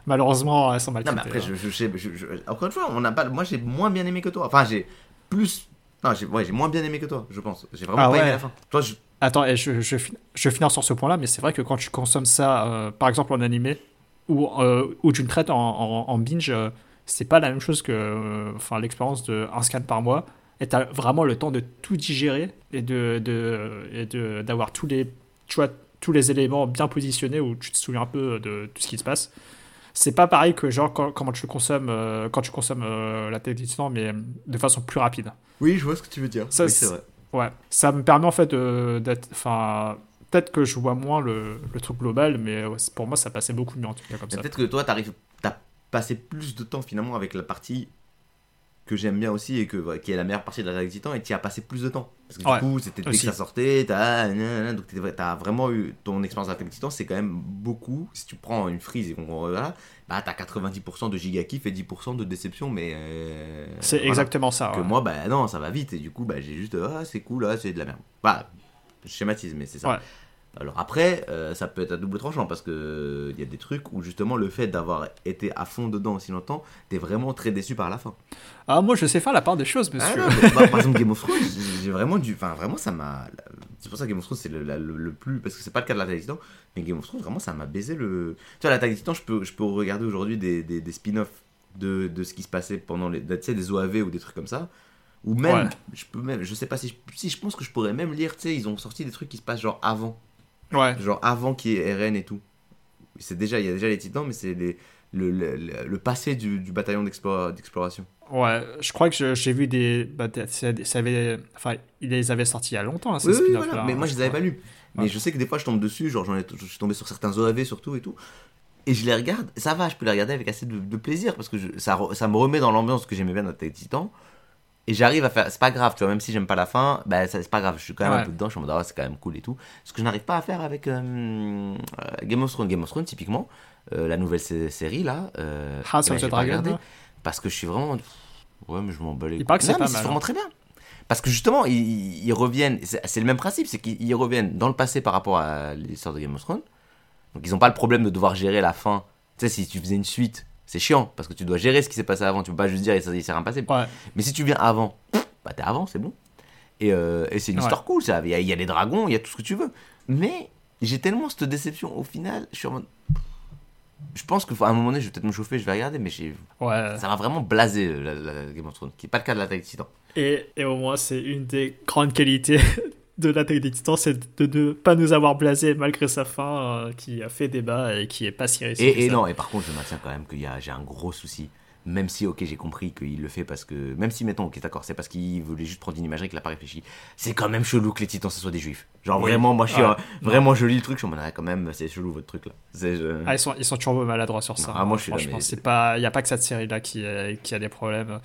B: Malheureusement, elles sont mal
A: non, mais après,
B: hein.
A: je, je, encore une fois, on n'a pas, moi j'ai moins bien aimé que toi, enfin j'ai plus, non, j'ai ouais, moins bien aimé que toi, je pense, j'ai vraiment
B: Ah
A: pas aimé
B: ouais.
A: la fin. Toi, je,
B: Attends, je, je, je finir sur ce point-là, mais c'est vrai que quand tu consommes ça, euh, par exemple en animé, ou, euh, ou tu le traites en, en, en binge, euh, c'est pas la même chose que euh, enfin, l'expérience de un scan par mois. Et t'as vraiment le temps de tout digérer et de, de, de, d'avoir tous les, tu vois, tous les éléments bien positionnés où tu te souviens un peu de tout ce qui se passe. C'est pas pareil que genre quand, comment tu consommes, euh, quand tu consommes euh, la télé du temps, mais de façon plus rapide.
A: oui, je vois ce que tu veux dire,
B: Ça,
A: oui,
B: c'est-
A: c'est vrai.
B: Ouais, ça me permet en fait d'être. Enfin, peut-être que je vois moins le, le truc global, mais ouais, c'est- pour moi, ça passait beaucoup mieux en tout cas comme ça.
A: Peut-être que toi, t'arrives, t'as passer plus de temps finalement avec la partie que j'aime bien aussi et que, qui est la meilleure partie de des titans et tu y as passé plus de temps. Parce que
B: Ouais,
A: du coup, c'était dès que ça sortait, t'as, nanana, donc t'as vraiment eu ton expérience des titans, c'est quand même beaucoup. Si tu prends une frise et qu'on voilà, bah t'as 90% de giga kiff et 10% de déception, mais. euh,
B: C'est
A: voilà.
B: exactement ça.
A: Que
B: ouais.
A: moi, bah non, ça va vite et du coup, bah j'ai juste, ah c'est cool, ah, c'est de la merde. Bah, je schématise, mais c'est ça.
B: Ouais.
A: Alors après, euh, ça peut être à double tranchant parce que il y a des trucs où justement le fait d'avoir été à fond dedans aussi longtemps, t'es vraiment très déçu par la fin.
B: Ah, moi, je sais faire la part des choses,
A: Ah
B: monsieur.
A: non, bah, par exemple Game of Thrones, j'ai- vraiment du, enfin vraiment ça m'a, c'est pour ça que Game of Thrones c'est le, la- le- le plus, parce que c'est pas le cas de l'attaque des Titans, mais Game of Thrones vraiment ça m'a baisé le, tu vois l'attaque des Titans, je peux, je peux regarder aujourd'hui des, des, des spin-offs de, de ce qui se passait pendant les, tu sais des OAV ou des trucs comme ça. Ou même,
B: Ouais.
A: je peux même, je sais pas si, je- si je pense que je pourrais même lire, tu sais, ils ont sorti des trucs qui se passent genre avant.
B: Ouais.
A: genre avant qu'il y ait RN et tout. C'est déjà, il y a déjà les titans, mais c'est les- le, le, le- le passé du, du bataillon d'explora- d'exploration.
B: Ouais, je crois que j'ai vu des. Bah, ça, avait, enfin, ils les avaient sortis il y a longtemps, hein, ces
A: Oui, voilà.
B: hein,
A: Mais moi, je les avais pas lus. Mais
B: Ouais.
A: je sais que des fois, je tombe dessus, genre, ai, je suis tombé sur certains OAV surtout et tout. Et je les regarde, ça va, je peux les regarder avec assez de, de plaisir parce que je- ça, ça me remet dans l'ambiance que j'aimais bien dans les titans. Et j'arrive à faire, c'est pas grave, tu vois, même si j'aime pas la fin, bah, c'est pas grave, je suis quand même
B: Ouais.
A: un peu dedans, je suis en mode, ah, c'est quand même cool et tout. Ce que je n'arrive pas à faire avec euh, euh, Game of Thrones. Game of Thrones, typiquement, euh, la nouvelle sé- série là, euh,
B: House
A: eh ben,
B: of the Dragon,
A: regardé
B: là.
A: parce que je suis vraiment. Ouais, mais je m'en bats les
B: Il paraît que c'est
A: Non,
B: pas
A: mais
B: mal,
A: vraiment
B: hein.
A: très bien. Parce que justement, ils, ils reviennent, c'est c'est le même principe, c'est qu'ils ils reviennent dans le passé par rapport à l'histoire de Game of Thrones. Donc ils n'ont pas le problème de devoir gérer la fin. Tu sais, si tu faisais une suite, c'est chiant, parce que tu dois gérer ce qui s'est passé avant, tu peux pas juste dire il s'est rien passé.
B: Ouais.
A: Mais si tu viens avant, bah t'es avant, c'est bon. Et, euh, et c'est une
B: Ouais.
A: histoire cool, ça. Il y, a, il y a les dragons, il y a tout ce que tu veux. Mais j'ai tellement cette déception au final, je suis en mode. Je pense qu'à un moment donné, je vais peut-être me chauffer, je vais regarder, mais j'ai-
B: Ouais.
A: ça m'a vraiment blasé euh, la, la Game of Thrones, qui n'est pas le cas de l'attaque des titans.
B: Et, et au moins, c'est une des grandes qualités de l'attaque des titans, c'est de ne pas nous avoir blasé malgré sa fin, euh, qui a fait débat et qui est pas si réussi.
A: Et, et non, et par contre, je maintiens quand même que j'ai un gros souci. Même si, ok, j'ai compris qu'il le fait parce que. Même si, mettons, ok, d'accord, c'est parce qu'il voulait juste prendre une imagerie qu'il n'a pas réfléchi. C'est quand même chelou que les titans, ce soient des juifs. Genre,
B: Oui.
A: vraiment, moi, je suis. Euh, vraiment, je lis le truc, je suis en mode, ah, quand même, c'est chelou votre truc là. Je-
B: Ah, ils sont, ils sont toujours maladroits sur ça.
A: Ah, moi, je suis là,
B: Franchement,
A: mais-
B: c'est pas, il n'y a pas que cette série-là qui, a- qui a des problèmes.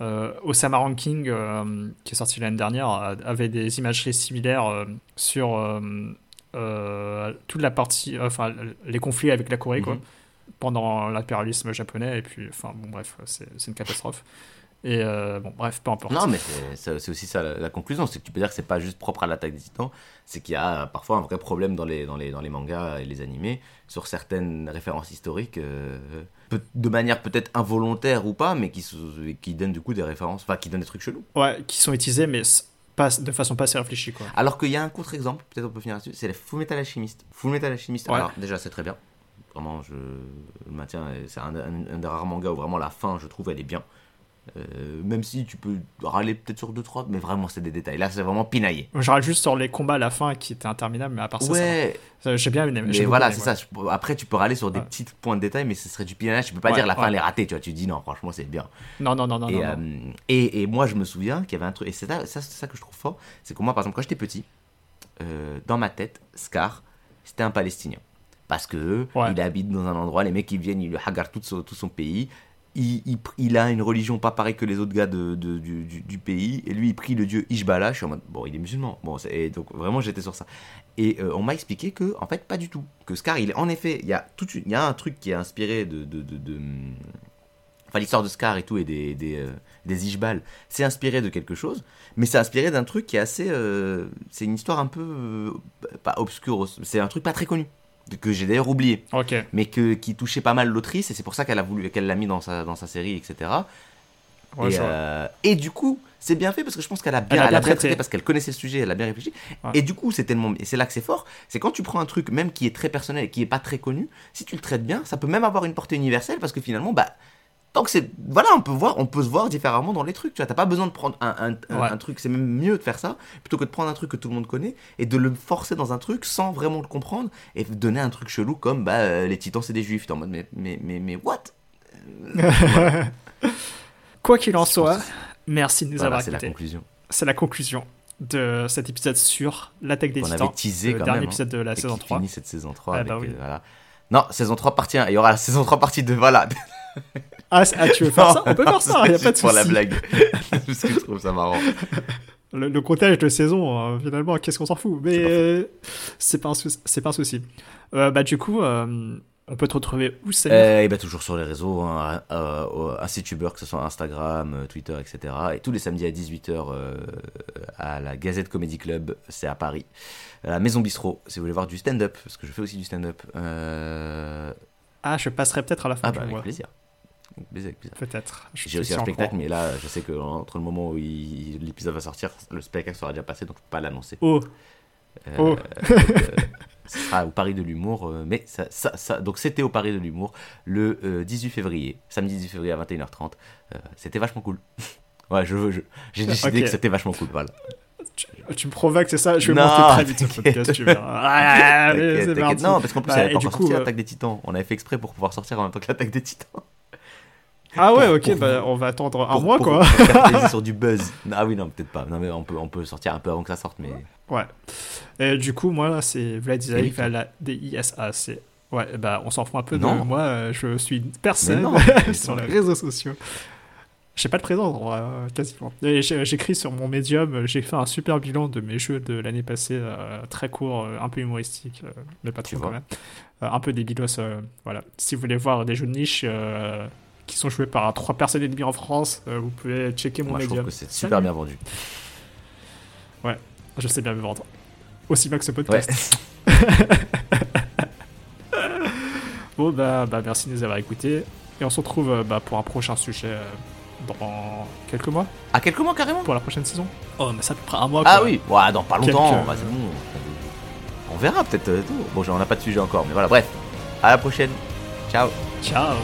B: Euh, Osama Ranking, euh, qui est sorti l'année dernière, avait des imageries similaires euh, sur toute la partie, enfin, les conflits avec la Corée, quoi,
A: Mhm.
B: pendant l'impérialisme japonais. Et puis, enfin, bon, bref, c'est une catastrophe. Et euh, bon, bref, peu importe.
A: Non, mais c'est- aussi ça la, la conclusion, c'est que tu peux dire que c'est pas juste propre à l'attaque des titans, c'est qu'il y a parfois un vrai problème dans les, dans, les, dans les mangas et les animés sur certaines références historiques, euh, de manière peut-être involontaire ou pas, mais qui, qui donnent du coup des références, enfin qui donnent des trucs chelous.
B: Ouais, qui sont utilisés, mais pas, de façon pas assez réfléchie, quoi.
A: Alors qu'il y a un contre-exemple, peut-être on peut finir là-dessus, c'est les Full Metal Alchemist. Full Metal Alchemist,
B: Ouais.
A: alors déjà c'est très bien, vraiment je le maintiens, c'est un, un- un des rares mangas où vraiment la fin, je trouve, elle est bien. Euh, même si tu peux râler peut-être sur 2-3, mais vraiment c'est des détails. Là c'est vraiment pinaillé.
B: Je râle juste sur les combats à la fin qui étaient interminables, mais à part ça,
A: Ouais,
B: va. j'ai bien aimé.
A: mais voilà, c'est
B: ouais.
A: ça. Après, tu peux râler sur des
B: Ouais.
A: petits points de détail, mais ce serait du pinaillage. Tu peux pas dire la fin elle est ratée, tu vois. Tu dis non, franchement, c'est bien.
B: Non, non, non, non.
A: et,
B: non,
A: euh,
B: non.
A: et, et moi, je me souviens qu'il y avait un truc, et c'est ça, ça, ça que je trouve fort, c'est que moi, par exemple, quand j'étais petit, euh, dans ma tête, Scar, c'était un Palestinien. Parce que
B: Ouais.
A: il habite dans un endroit, les mecs ils viennent, ils lui hagarent tout son, tout son pays. Il, a une religion pas pareille que les autres gars du, pays. Et lui, il prie le dieu Ishbala. Je suis en mode, bon, il est musulman. Bon, et donc vraiment, j'étais sur ça. Et euh, on m'a expliqué que, en fait, pas du tout. Que Scar, il est en effet, il y a, toute il y a un truc qui est inspiré de. de, de- Enfin, l'histoire de Scar et tout, et des, euh, des Ishbal, c'est inspiré de quelque chose, mais c'est inspiré d'un truc qui est assez. euh, c'est une histoire un peu. pas obscure, c'est un truc pas très connu, que j'ai d'ailleurs oublié, mais que, qui touchait pas mal l'autrice, et c'est pour ça qu'elle a voulu qu'elle l'a mis dans sa, dans sa série, etc.
B: Ouais,
A: et, euh, et du coup, c'est bien fait parce que je pense qu'elle a bien,
B: Elle a
A: elle a
B: bien
A: bien
B: traité.
A: traité parce qu'elle connaissait ce sujet, elle a bien réfléchi.
B: Ouais.
A: Et du coup, c'est tellement, et c'est là que c'est fort, c'est quand tu prends un truc même qui est très personnel et qui est pas très connu, si tu le traites bien, ça peut même avoir une portée universelle parce que finalement, bah, tant que c'est, voilà, on peut voir, on peut se voir différemment dans les trucs. Tu vois, t'as pas besoin de prendre un, un, un-
B: Ouais.
A: un truc, c'est même mieux de faire ça plutôt que de prendre un truc que tout le monde connaît et de le forcer dans un truc sans vraiment le comprendre et donner un truc chelou comme bah euh, les titans c'est des juifs. T'es en mode mais mais mais mais what?
B: Quoi qu'il en soit, merci de nous
A: Voilà,
B: avoir
A: c'est la conclusion.
B: C'est la conclusion de cet épisode sur l'attaque des
A: On
B: titans.
A: avait teasé
B: le
A: quand
B: dernier
A: même. hein.
B: épisode de la saison
A: qui
B: 3.
A: finit cette saison 3
B: Ah
A: avec,
B: bah oui.
A: euh, voilà. Non, saison 3 partie 1. Il y aura la saison 3 partie 2. Voilà.
B: Ah, c'est- ah, tu veux faire ça? On peut faire ça, il a pas de
A: Juste pour la
B: souci.
A: blague. Parce que je trouve ça marrant.
B: Le, le comptage de saison, euh, finalement, qu'est-ce qu'on s'en fout? Mais
A: C'est
B: euh, c'est pas, un souci- c'est pas un souci. Euh, bah, du coup, euh, on peut te retrouver où,
A: Euh, et bah toujours sur les réseaux, hein, un site Uber, que ce soit Instagram, Twitter, etc. Et tous les samedis à 18h à la Gazette Comedy Club, c'est à Paris. À la Maison Bistrot, si vous voulez voir du stand-up, parce que je fais aussi du stand-up.
B: Ah, je passerai peut-être à la fin
A: Ah bah avec
B: mois.
A: plaisir.
B: Peut-être.
A: J'ai aussi un spectacle, mais là, je sais que entre le moment où l'épisode va sortir, le spectacle sera déjà passé, donc je peux pas l'annoncer.
B: Oh,
A: Euh,
B: Oh.
A: donc, euh, ce sera au Paris de l'humour, euh, mais ça, ça, ça- donc c'était au Paris de l'humour le euh, 18 février, samedi 18 février à 21h30. Euh, c'était vachement cool. ouais, je veux, j'ai décidé que c'était vachement cool, voilà.
B: tu, tu me provoques, c'est ça? Je vais
A: Non,
B: monter très vite ce podcast, tu verras. Ah,
A: t'inquiète.
B: parti.
A: Non, parce qu'en plus,
B: Bah,
A: elle pas
B: du
A: encore
B: coup,
A: sorti
B: euh,
A: l'attaque des titans. On avait fait exprès pour pouvoir sortir en même temps que l'attaque des titans.
B: Ah ouais, ok, bah, on va attendre un
A: Pour-
B: mois,
A: pour-
B: quoi.
A: pour sur du buzz. Ah oui, non, peut-être pas. Non, mais on peut, on peut sortir un peu avant que ça sorte, mais.
B: Ouais. Et du coup, moi, là, c'est Vladislav
A: Eric.
B: à la DISA. C'est... Ouais, bah, on s'en fout un peu de
A: Non.
B: moi. euh, Je suis une personne
A: non,
B: sur les réseaux sociaux. J'ai pas de vrai, euh, quasiment. J'écris sur mon médium, j'ai fait un super bilan de mes jeux de l'année passée, euh, très court, euh, un peu humoristique, mais pas trop quand même. Un peu débilos, voilà. Si vous voulez voir des jeux de niche qui sont joués par trois personnes et demie en France, euh, vous pouvez checker mon
A: Moi, je trouve
B: médium.
A: que c'est super
B: Salut.
A: bien vendu.
B: Je sais bien me vendre. Aussi bien que ce
A: Ouais.
B: podcast. Bon, bah, bah, merci de nous avoir écoutés. Et on se retrouve euh, bah, pour un prochain sujet euh, dans quelques mois,
A: À quelques mois carrément
B: pour la prochaine saison. Oh, mais ça peut près un mois.
A: Ah
B: quoi.
A: oui, ouais, dans pas longtemps.
B: Quelques-
A: bah, c'est bon. On verra peut-être. euh, tout. Bon, on n'a pas de sujet encore, mais voilà, bref. À la prochaine. Ciao.
B: Ciao.